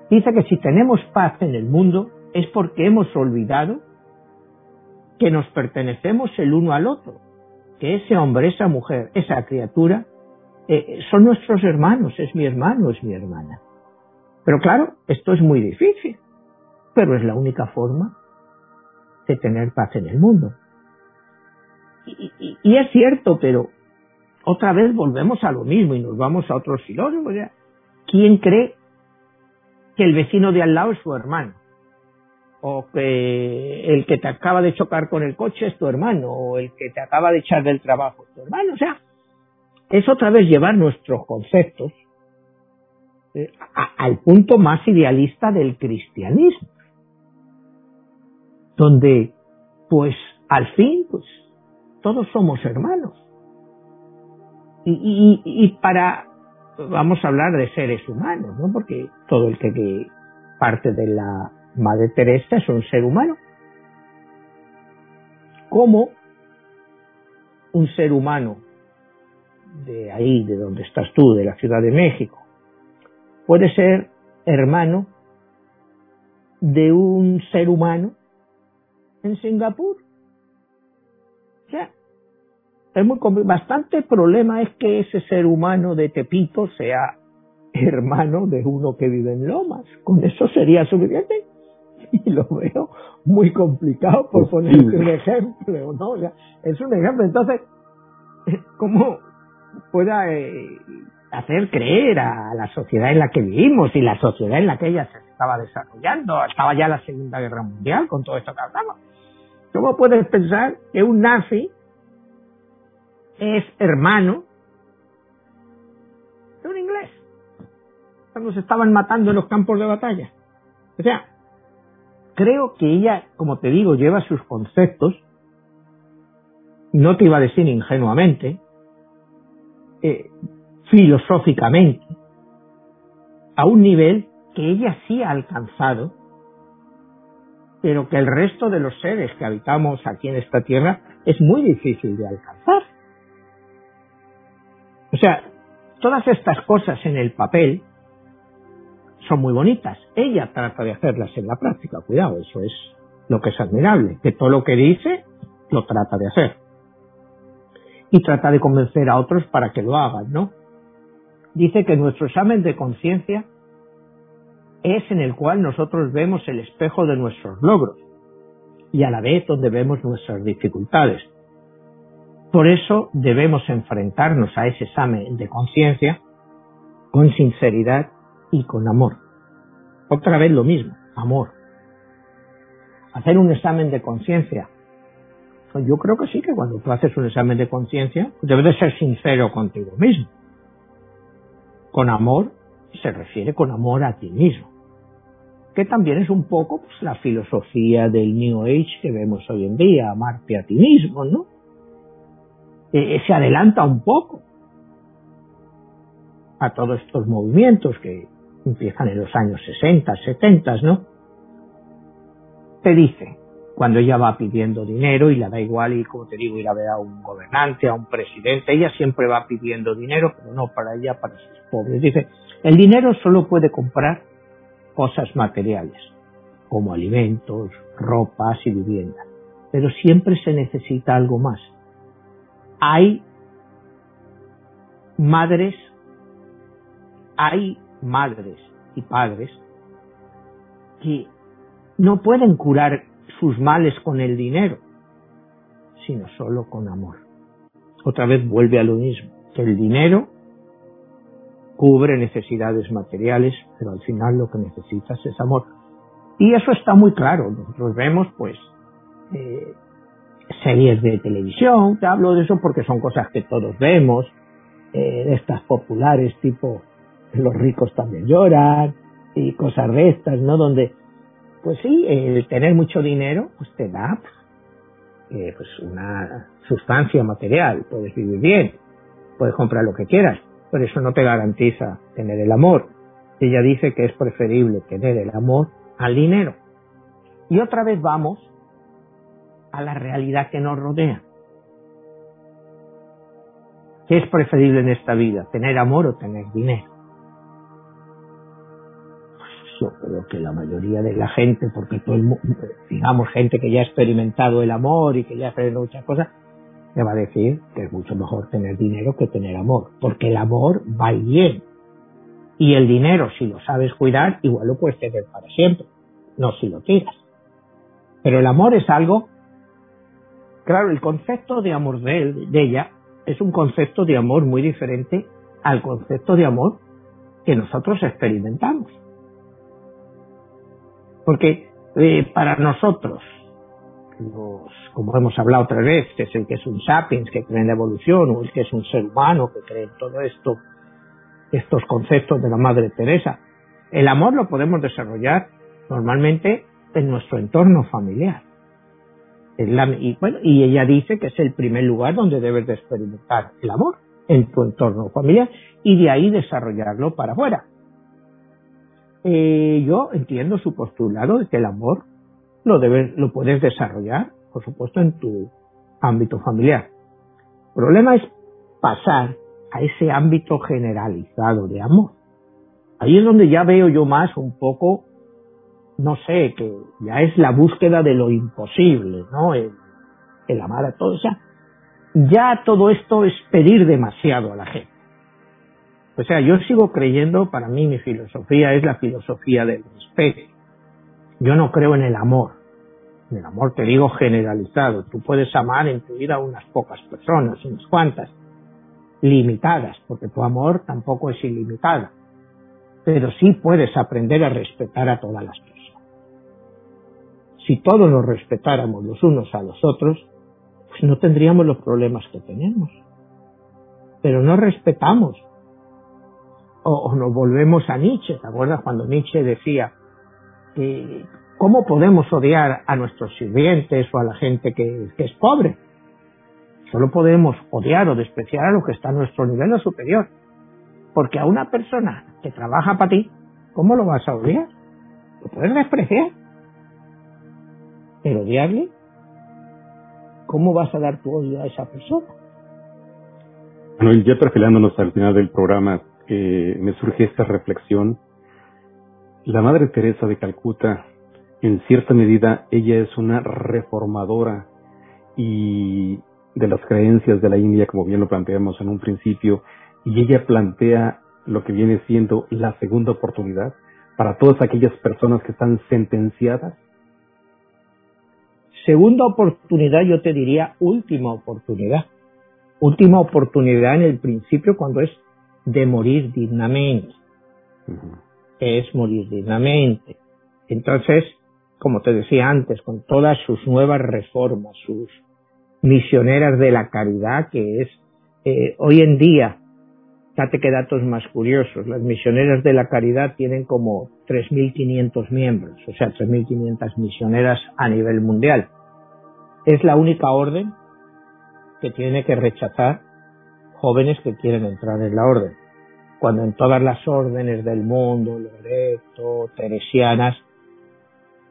Dice que si tenemos paz en el mundo es porque hemos olvidado que nos pertenecemos el uno al otro, que ese hombre, esa mujer, esa criatura, eh, son nuestros hermanos, es mi hermano, es mi hermana. Pero claro, esto es muy difícil, pero es la única forma de tener paz en el mundo. Y, es cierto, pero otra vez volvemos a lo mismo y nos vamos a otros filósofos. ¿Quién cree que el vecino de al lado es su hermano? O que el que te acaba de chocar con el coche es tu hermano, o el que te acaba de echar del trabajo es tu hermano. O sea, es otra vez llevar nuestros conceptos eh, al punto más idealista del cristianismo, donde, pues, al fin, pues, todos somos hermanos. Y, y, para, vamos a hablar de seres humanos, ¿no? Porque todo el que, parte de la Madre Teresa es un ser humano. ¿Cómo un ser humano de ahí, de donde estás tú, de la Ciudad de México, puede ser hermano de un ser humano en Singapur. O sea, es muy bastante problema es que ese ser humano de Tepito sea hermano de uno que vive en Lomas. Con eso sería suficiente. Y lo veo muy complicado por poner un ejemplo, ¿no? O sea, es un ejemplo. Entonces, ¿cómo, pueda eh, hacer creer a la sociedad en la que vivimos y la sociedad en la que ella se estaba desarrollando. Estaba ya la Segunda Guerra Mundial con todo esto que hablamos. ¿Cómo puedes pensar que un nazi es hermano de un inglés? Cuando se estaban matando en los campos de batalla. O sea, creo que ella, como te digo, lleva sus conceptos, no te iba a decir ingenuamente, eh, filosóficamente a un nivel que ella sí ha alcanzado, pero que el resto de los seres que habitamos aquí en esta tierra es muy difícil de alcanzar. O sea, todas estas cosas en el papel son muy bonitas. Ella trata de hacerlas en la práctica, cuidado, eso es lo que es admirable, que todo lo que dice lo trata de hacer y trata de convencer a otros para que lo hagan, ¿no? Dice que nuestro examen de conciencia es en el cual nosotros vemos el espejo de nuestros logros y a la vez donde vemos nuestras dificultades. Por eso debemos enfrentarnos a ese examen de conciencia con sinceridad y con amor. Otra vez lo mismo, amor. Hacer un examen de conciencia yo creo que sí, que cuando tú haces un examen de conciencia, debes de ser sincero contigo mismo. Con amor se refiere con amor a ti mismo. Que también es un poco pues, la filosofía del New Age que vemos hoy en día, amarte a ti mismo, ¿no? Eh, se adelanta un poco a todos estos movimientos que empiezan en los años 60, 70, ¿no? Te dice, cuando ella va pidiendo dinero y le da igual y como te digo ir a ver a un gobernante, a un presidente, ella siempre va pidiendo dinero, pero no para ella, para sus pobres. Dice, el dinero solo puede comprar cosas materiales, como alimentos, ropas y vivienda, pero siempre se necesita algo más. Hay madres, hay madres y padres que no pueden curar sus males con el dinero, sino solo con amor. Otra vez vuelve a lo mismo, que el dinero cubre necesidades materiales, pero al final lo que necesitas es amor. Y eso está muy claro. Nosotros vemos, pues, eh, series de televisión, te hablo de eso porque son cosas que todos vemos, eh, estas populares tipo los ricos también lloran y cosas de estas, ¿no? Donde, pues sí, el tener mucho dinero, pues te da eh, pues una sustancia material, puedes vivir bien, puedes comprar lo que quieras, pero eso no te garantiza tener el amor. Ella dice que es preferible tener el amor al dinero. Y otra vez vamos a la realidad que nos rodea. ¿Qué es preferible en esta vida? ¿Tener amor o tener dinero? Yo creo que la mayoría de la gente, porque todo el mundo, digamos, gente que ya ha experimentado el amor y que ya ha experimentado muchas cosas, me va a decir que es mucho mejor tener dinero que tener amor, porque el amor va y viene. Y el dinero, si lo sabes cuidar, igual lo puedes tener para siempre, no si lo tiras. Pero el amor es algo, claro, el concepto de amor de, él, de ella es un concepto de amor muy diferente al concepto de amor que nosotros experimentamos. Porque eh, para nosotros, los, como hemos hablado otra vez, que es el que es un sapiens, que cree en la evolución, o el que es un ser humano, que cree en todo esto, estos conceptos de la Madre Teresa, el amor lo podemos desarrollar normalmente en nuestro entorno familiar y, bueno, y ella dice que es el primer lugar donde debes de experimentar el amor en tu entorno familiar y de ahí desarrollarlo para afuera. Eh, yo entiendo su postulado de que el amor lo, lo puedes desarrollar, por supuesto, en tu ámbito familiar. El problema es pasar a ese ámbito generalizado de amor. Ahí es donde ya veo yo más un poco no sé, que ya es la búsqueda de lo imposible, ¿no? El, amar a todos. O sea, ya todo esto es pedir demasiado a la gente. O sea, yo sigo creyendo, para mí mi filosofía es la filosofía del respeto. Yo no creo en el amor. En el amor te digo generalizado. Tú puedes amar en tu vida a unas pocas personas, unas cuantas, limitadas, porque tu amor tampoco es ilimitado. Pero sí puedes aprender a respetar a todas las personas si todos nos respetáramos los unos a los otros, pues no tendríamos los problemas que tenemos. Pero no respetamos. O, nos volvemos a Nietzsche, ¿te acuerdas cuando Nietzsche decía que cómo podemos odiar a nuestros sirvientes o a la gente que, es pobre? Solo podemos odiar o despreciar a lo que está a nuestro nivel superior. Porque a una persona que trabaja para ti, ¿cómo lo vas a odiar? Lo puedes despreciar pero odiarle, ¿cómo vas a dar tu odio a esa persona? Bueno, ya perfilándonos al final del programa, me surge esta reflexión. La Madre Teresa de Calcuta, en cierta medida, ella es una reformadora y de las creencias de la India, como bien lo planteamos en un principio, y ella plantea lo que viene siendo la segunda oportunidad para todas aquellas personas que están sentenciadas Segunda oportunidad, yo te diría última oportunidad. Última oportunidad en el principio cuando es de morir dignamente. Es morir dignamente. Entonces, como te decía antes, con todas sus nuevas reformas, sus misioneras de la caridad, que es eh, hoy en día Date que datos más curiosos. Las misioneras de la caridad tienen como 3.500 miembros, o sea, 3.500 misioneras a nivel mundial. Es la única orden que tiene que rechazar jóvenes que quieren entrar en la orden. Cuando en todas las órdenes del mundo, Loreto, Teresianas,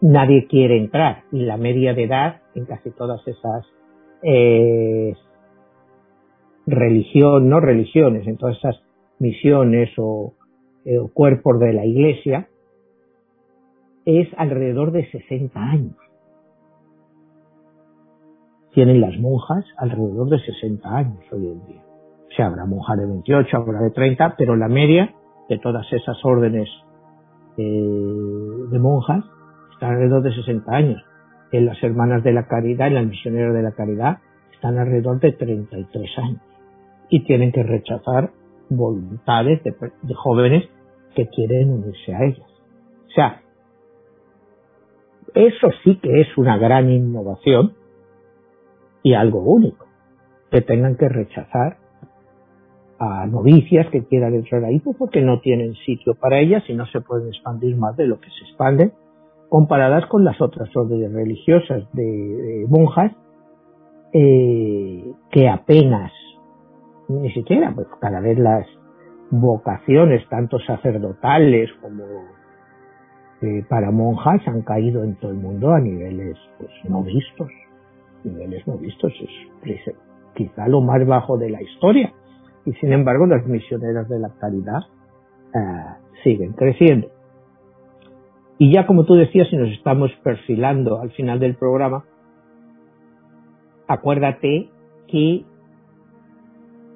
nadie quiere entrar. Y la media de edad en casi todas esas eh, religión, no religiones, en todas esas misiones o, eh, o cuerpos de la iglesia, es alrededor de 60 años. Tienen las monjas alrededor de 60 años hoy en día. O sea, habrá monjas de 28, habrá de 30, pero la media de todas esas órdenes eh, de monjas está alrededor de 60 años. En las hermanas de la caridad, en las misioneras de la caridad, están alrededor de 33 años y tienen que rechazar voluntades de, jóvenes que quieren unirse a ellas. O sea, eso sí que es una gran innovación y algo único, que tengan que rechazar a novicias que quieran entrar ahí, pues porque no tienen sitio para ellas y no se pueden expandir más de lo que se expanden, comparadas con las otras órdenes religiosas de, monjas, eh, que apenas, ni siquiera, pues cada vez las vocaciones, tanto sacerdotales como eh, para monjas, han caído en todo el mundo a niveles pues, no vistos, niveles no vistos, es quizá lo más bajo de la historia y sin embargo las misioneras de la caridad eh, siguen creciendo. Y ya como tú decías, si nos estamos perfilando al final del programa, acuérdate que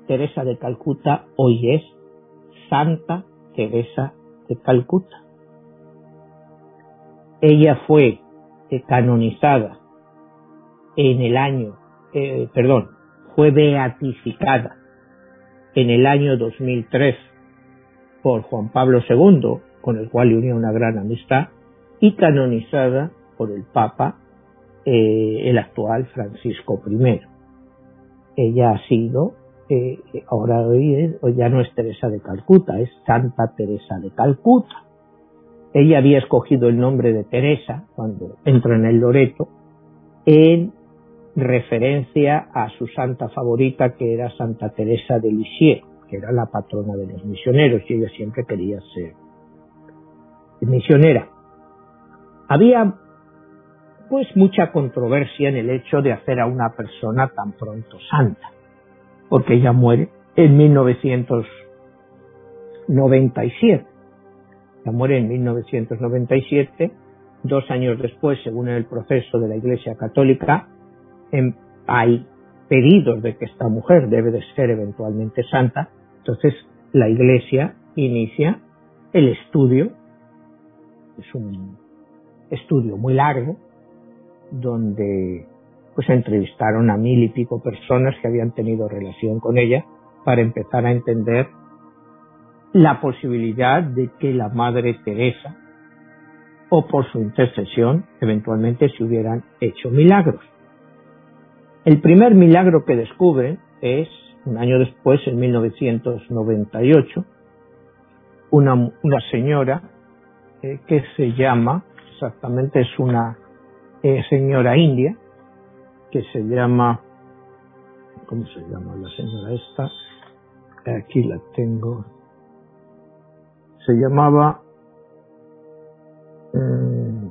Teresa de Calcuta hoy es Santa Teresa de Calcuta. Ella fue canonizada en el año, eh, perdón, fue beatificada en el año 2003 por Juan Pablo II, con el cual le unió una gran amistad, y canonizada por el Papa, eh, el actual Francisco I. Ella ha sido, eh, ahora hoy, hoy ya no es Teresa de Calcuta, es Santa Teresa de Calcuta. Ella había escogido el nombre de Teresa cuando entra en el Loreto en referencia a su santa favorita que era Santa Teresa de Lisieux, que era la patrona de los misioneros y ella siempre quería ser misionera. Había pues mucha controversia en el hecho de hacer a una persona tan pronto santa, porque ella muere en 1997. Ella muere en 1997, dos años después, según el proceso de la Iglesia Católica, hay pedidos de que esta mujer debe de ser eventualmente santa, entonces la Iglesia inicia el estudio, es un estudio muy largo, donde pues entrevistaron a mil y pico personas que habían tenido relación con ella para empezar a entender la posibilidad de que la Madre Teresa o por su intercesión eventualmente se hubieran hecho milagros. El primer milagro que descubre es, un año después, en 1998, una, una señora eh, que se llama, exactamente es una eh, señora india, que se llama, ¿cómo se llama la señora esta? Aquí la tengo. Se llamaba, eh,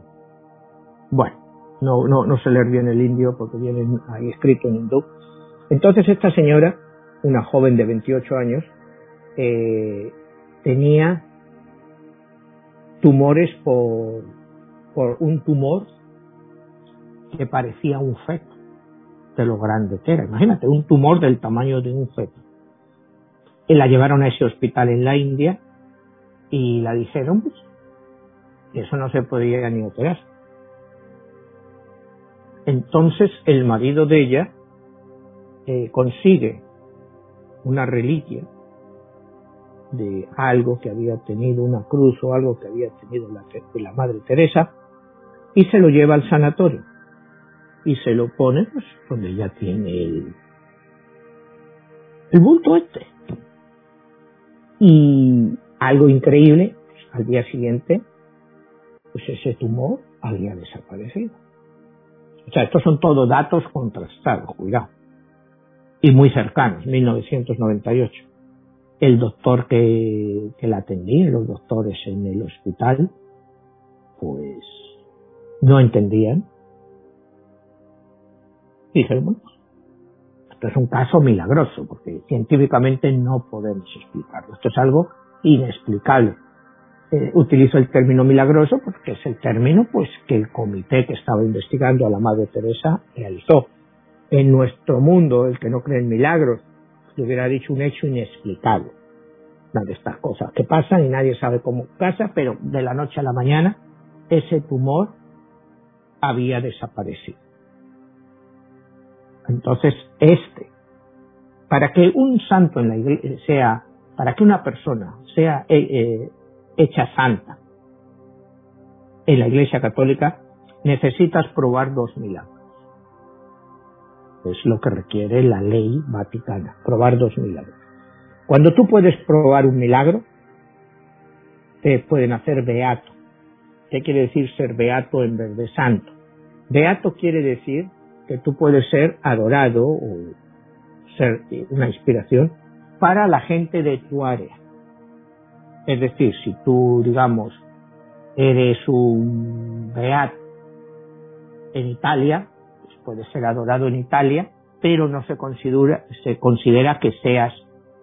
bueno, no, no, no sé leer bien el indio porque viene ahí escrito en hindú. Entonces esta señora, una joven de 28 años, eh, tenía tumores por, por un tumor que parecía un feto de lo grande que era. Imagínate, un tumor del tamaño de un feto. Y la llevaron a ese hospital en la India y la dijeron, pues, eso no se podía ni operar. Entonces el marido de ella eh, consigue una reliquia de algo que había tenido una cruz o algo que había tenido la, madre Teresa y se lo lleva al sanatorio y se lo pone pues, donde ya tiene el, el bulto este. Y algo increíble, pues, al día siguiente, pues ese tumor había desaparecido. O sea, estos son todos datos contrastados, cuidado. Y muy cercanos, 1998. El doctor que, que la atendía, los doctores en el hospital, pues no entendían. dijeron, bueno, esto es un caso milagroso, porque científicamente no podemos explicarlo. Esto es algo inexplicable eh, utilizo el término milagroso porque es el término pues que el comité que estaba investigando a la Madre Teresa realizó. En nuestro mundo, el que no cree en milagros, le hubiera dicho un hecho inexplicable. Una de estas cosas que pasan y nadie sabe cómo pasa, pero de la noche a la mañana ese tumor había desaparecido. Entonces, este, para que un santo en la iglesia sea, para que una persona sea eh, eh, hecha santa. En la Iglesia Católica necesitas probar dos milagros. Es lo que requiere la ley vaticana, probar dos milagros. Cuando tú puedes probar un milagro, te pueden hacer beato. ¿Qué quiere decir ser beato en vez de santo? Beato quiere decir que tú puedes ser adorado o ser una inspiración para la gente de tu área. Es decir, si tú, digamos, eres un beato en Italia, pues puedes ser adorado en Italia, pero no se considera, se considera que seas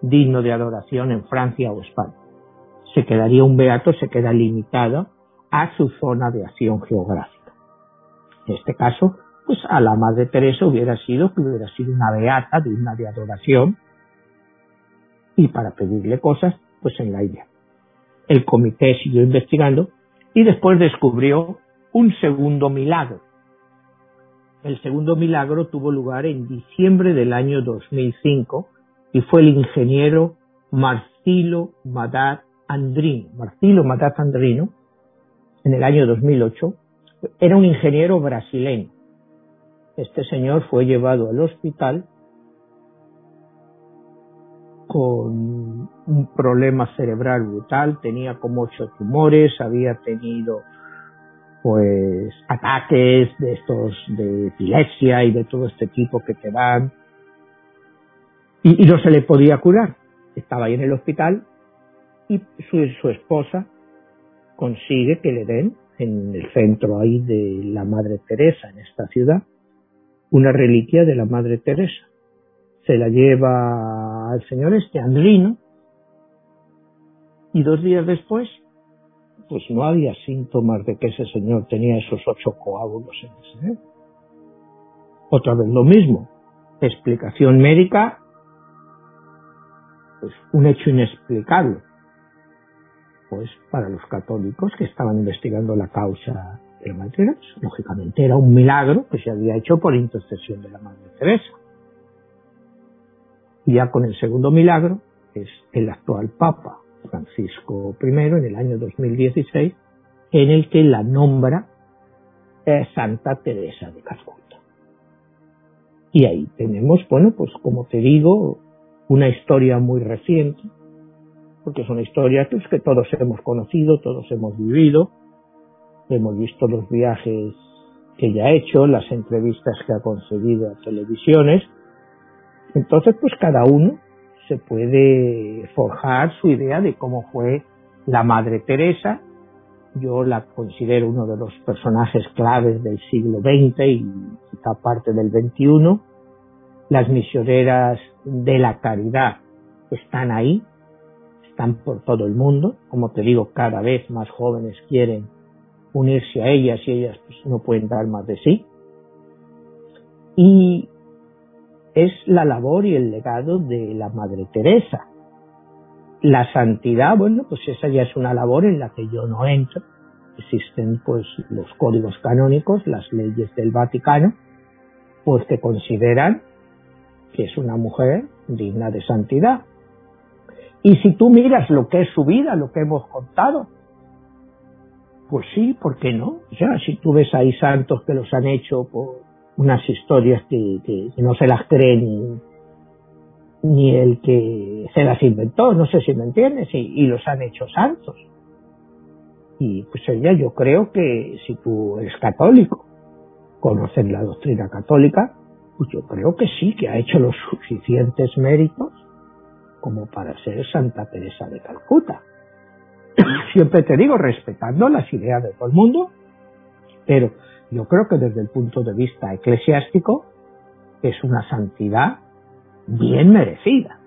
digno de adoración en Francia o España. Se quedaría un beato, se queda limitado a su zona de acción geográfica. En este caso, pues a la Madre Teresa hubiera sido que hubiera sido una beata digna de adoración y para pedirle cosas, pues en la India. El comité siguió investigando y después descubrió un segundo milagro. El segundo milagro tuvo lugar en diciembre del año 2005 y fue el ingeniero Marcilo Madat Andrino. Marcilo Madat Andrino, en el año 2008, era un ingeniero brasileño. Este señor fue llevado al hospital con un problema cerebral brutal, tenía como ocho tumores, había tenido pues ataques de estos de epilepsia y de todo este tipo que te dan y, no se le podía curar. Estaba ahí en el hospital y su, su esposa consigue que le den en el centro ahí de la Madre Teresa en esta ciudad una reliquia de la Madre Teresa. Se la lleva al señor este Andrino y dos días después pues no había síntomas de que ese señor tenía esos ocho coágulos en el cerebro. Otra vez lo mismo, explicación médica pues un hecho inexplicable. Pues para los católicos que estaban investigando la causa de la Madre Teresa, lógicamente era un milagro que se había hecho por intercesión de la Madre Teresa. Ya con el segundo milagro es el actual Papa Francisco I en el año 2016, en el que la nombra Santa Teresa de Calcuta. Y ahí tenemos, bueno, pues como te digo, una historia muy reciente, porque es una historia pues, que todos hemos conocido, todos hemos vivido, hemos visto los viajes que ella ha hecho, las entrevistas que ha concedido a televisiones, entonces pues cada uno se puede forjar su idea de cómo fue la Madre Teresa. Yo la considero uno de los personajes claves del siglo XX y quizá parte del XXI las misioneras de la caridad están ahí, están por todo el mundo. Como te digo, cada vez más jóvenes quieren unirse a ellas y ellas pues, no pueden dar más de sí. Y es la labor y el legado de la Madre Teresa. La santidad, bueno, pues esa ya es una labor en la que yo no entro. Existen pues los códigos canónicos, las leyes del Vaticano, pues que consideran que es una mujer digna de santidad. Y si tú miras lo que es su vida, lo que hemos contado, pues sí, ¿por qué no? Sea, si tú ves ahí santos que los han hecho por unas historias que, no se las cree ni, ni el que se las inventó, no sé si me entiendes, y, y los han hecho santos. Y pues ella yo creo que si tú eres católico, conoces la doctrina católica, pues yo creo que sí, que ha hecho los suficientes méritos como para ser Santa Teresa de Calcuta. Siempre te digo, respetando las ideas de todo el mundo, pero yo creo que desde el punto de vista eclesiástico es una santidad bien merecida,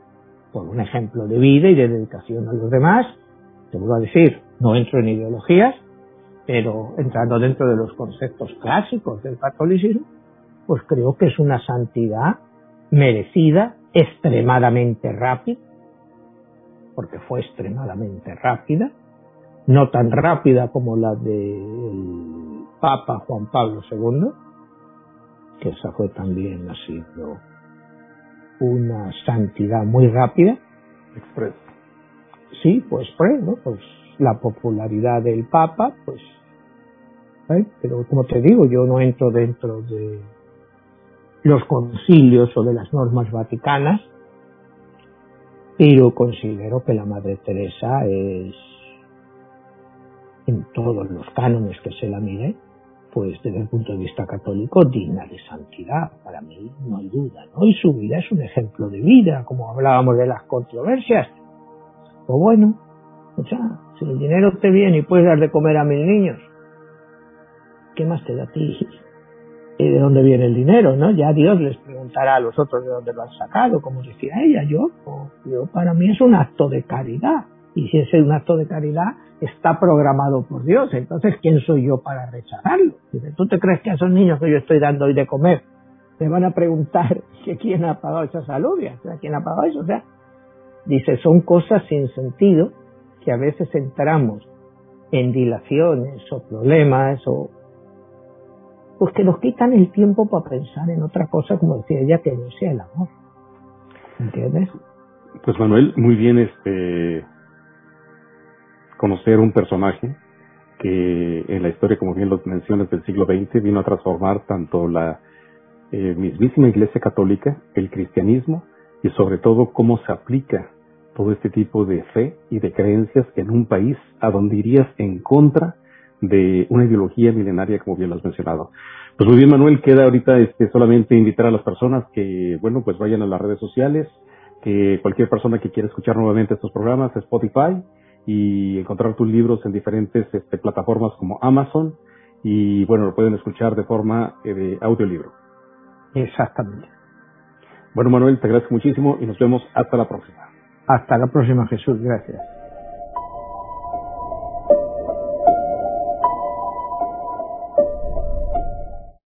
por un ejemplo de vida y de dedicación a los demás. Te vuelvo a decir, no entro en ideologías, pero entrando dentro de los conceptos clásicos del catolicismo, pues creo que es una santidad merecida, extremadamente rápida, porque fue extremadamente rápida, no tan rápida como la del Papa Juan Pablo II, que esa fue también, ha sido una santidad muy rápida. Express. Sí, pues, pues, ¿no? pues la popularidad del Papa, pues, ¿eh? pero como te digo, yo no entro dentro de los concilios o de las normas vaticanas, Pero considero que la Madre Teresa es, en todos los cánones que se la mire, pues desde el punto de vista católico, digna de santidad. Para mí no hay duda, ¿no? Y su vida es un ejemplo de vida, como hablábamos de las controversias. Pues bueno, o sea, si el dinero te viene y puedes dar de comer a mis niños, ¿qué más te da a ti? ¿Y de dónde viene el dinero? ¿no? Ya Dios les preguntará a los otros de dónde lo han sacado, como decía ella, yo, yo para mí es un acto de caridad. Y si es un acto de caridad, está programado por Dios. Entonces, ¿quién soy yo para rechazarlo? ¿Tú te crees que a esos niños que yo estoy dando hoy de comer me van a preguntar que quién ha pagado esas alubias? O sea, ¿quién ha pagado eso? O sea, dice, son cosas sin sentido que a veces entramos en dilaciones o problemas o pues que nos quitan el tiempo para pensar en otra cosa, como decía ella, que no sea el amor. ¿Entiendes? Pues Manuel, muy bien este conocer un personaje que en la historia, como bien lo mencionas, del siglo XX vino a transformar tanto la eh, mismísima Iglesia Católica, el cristianismo y sobre todo cómo se aplica todo este tipo de fe y de creencias en un país a donde irías en contra de una ideología milenaria, como bien lo has mencionado. Pues muy bien, Manuel, queda ahorita este, solamente invitar a las personas que, bueno, pues vayan a las redes sociales, que cualquier persona que quiera escuchar nuevamente estos programas, Spotify, y encontrar tus libros en diferentes este, plataformas como Amazon, y bueno, lo pueden escuchar de forma eh, de audiolibro. Exactamente. Bueno, Manuel, te agradezco muchísimo y nos vemos hasta la próxima. Hasta la próxima, Jesús. Gracias.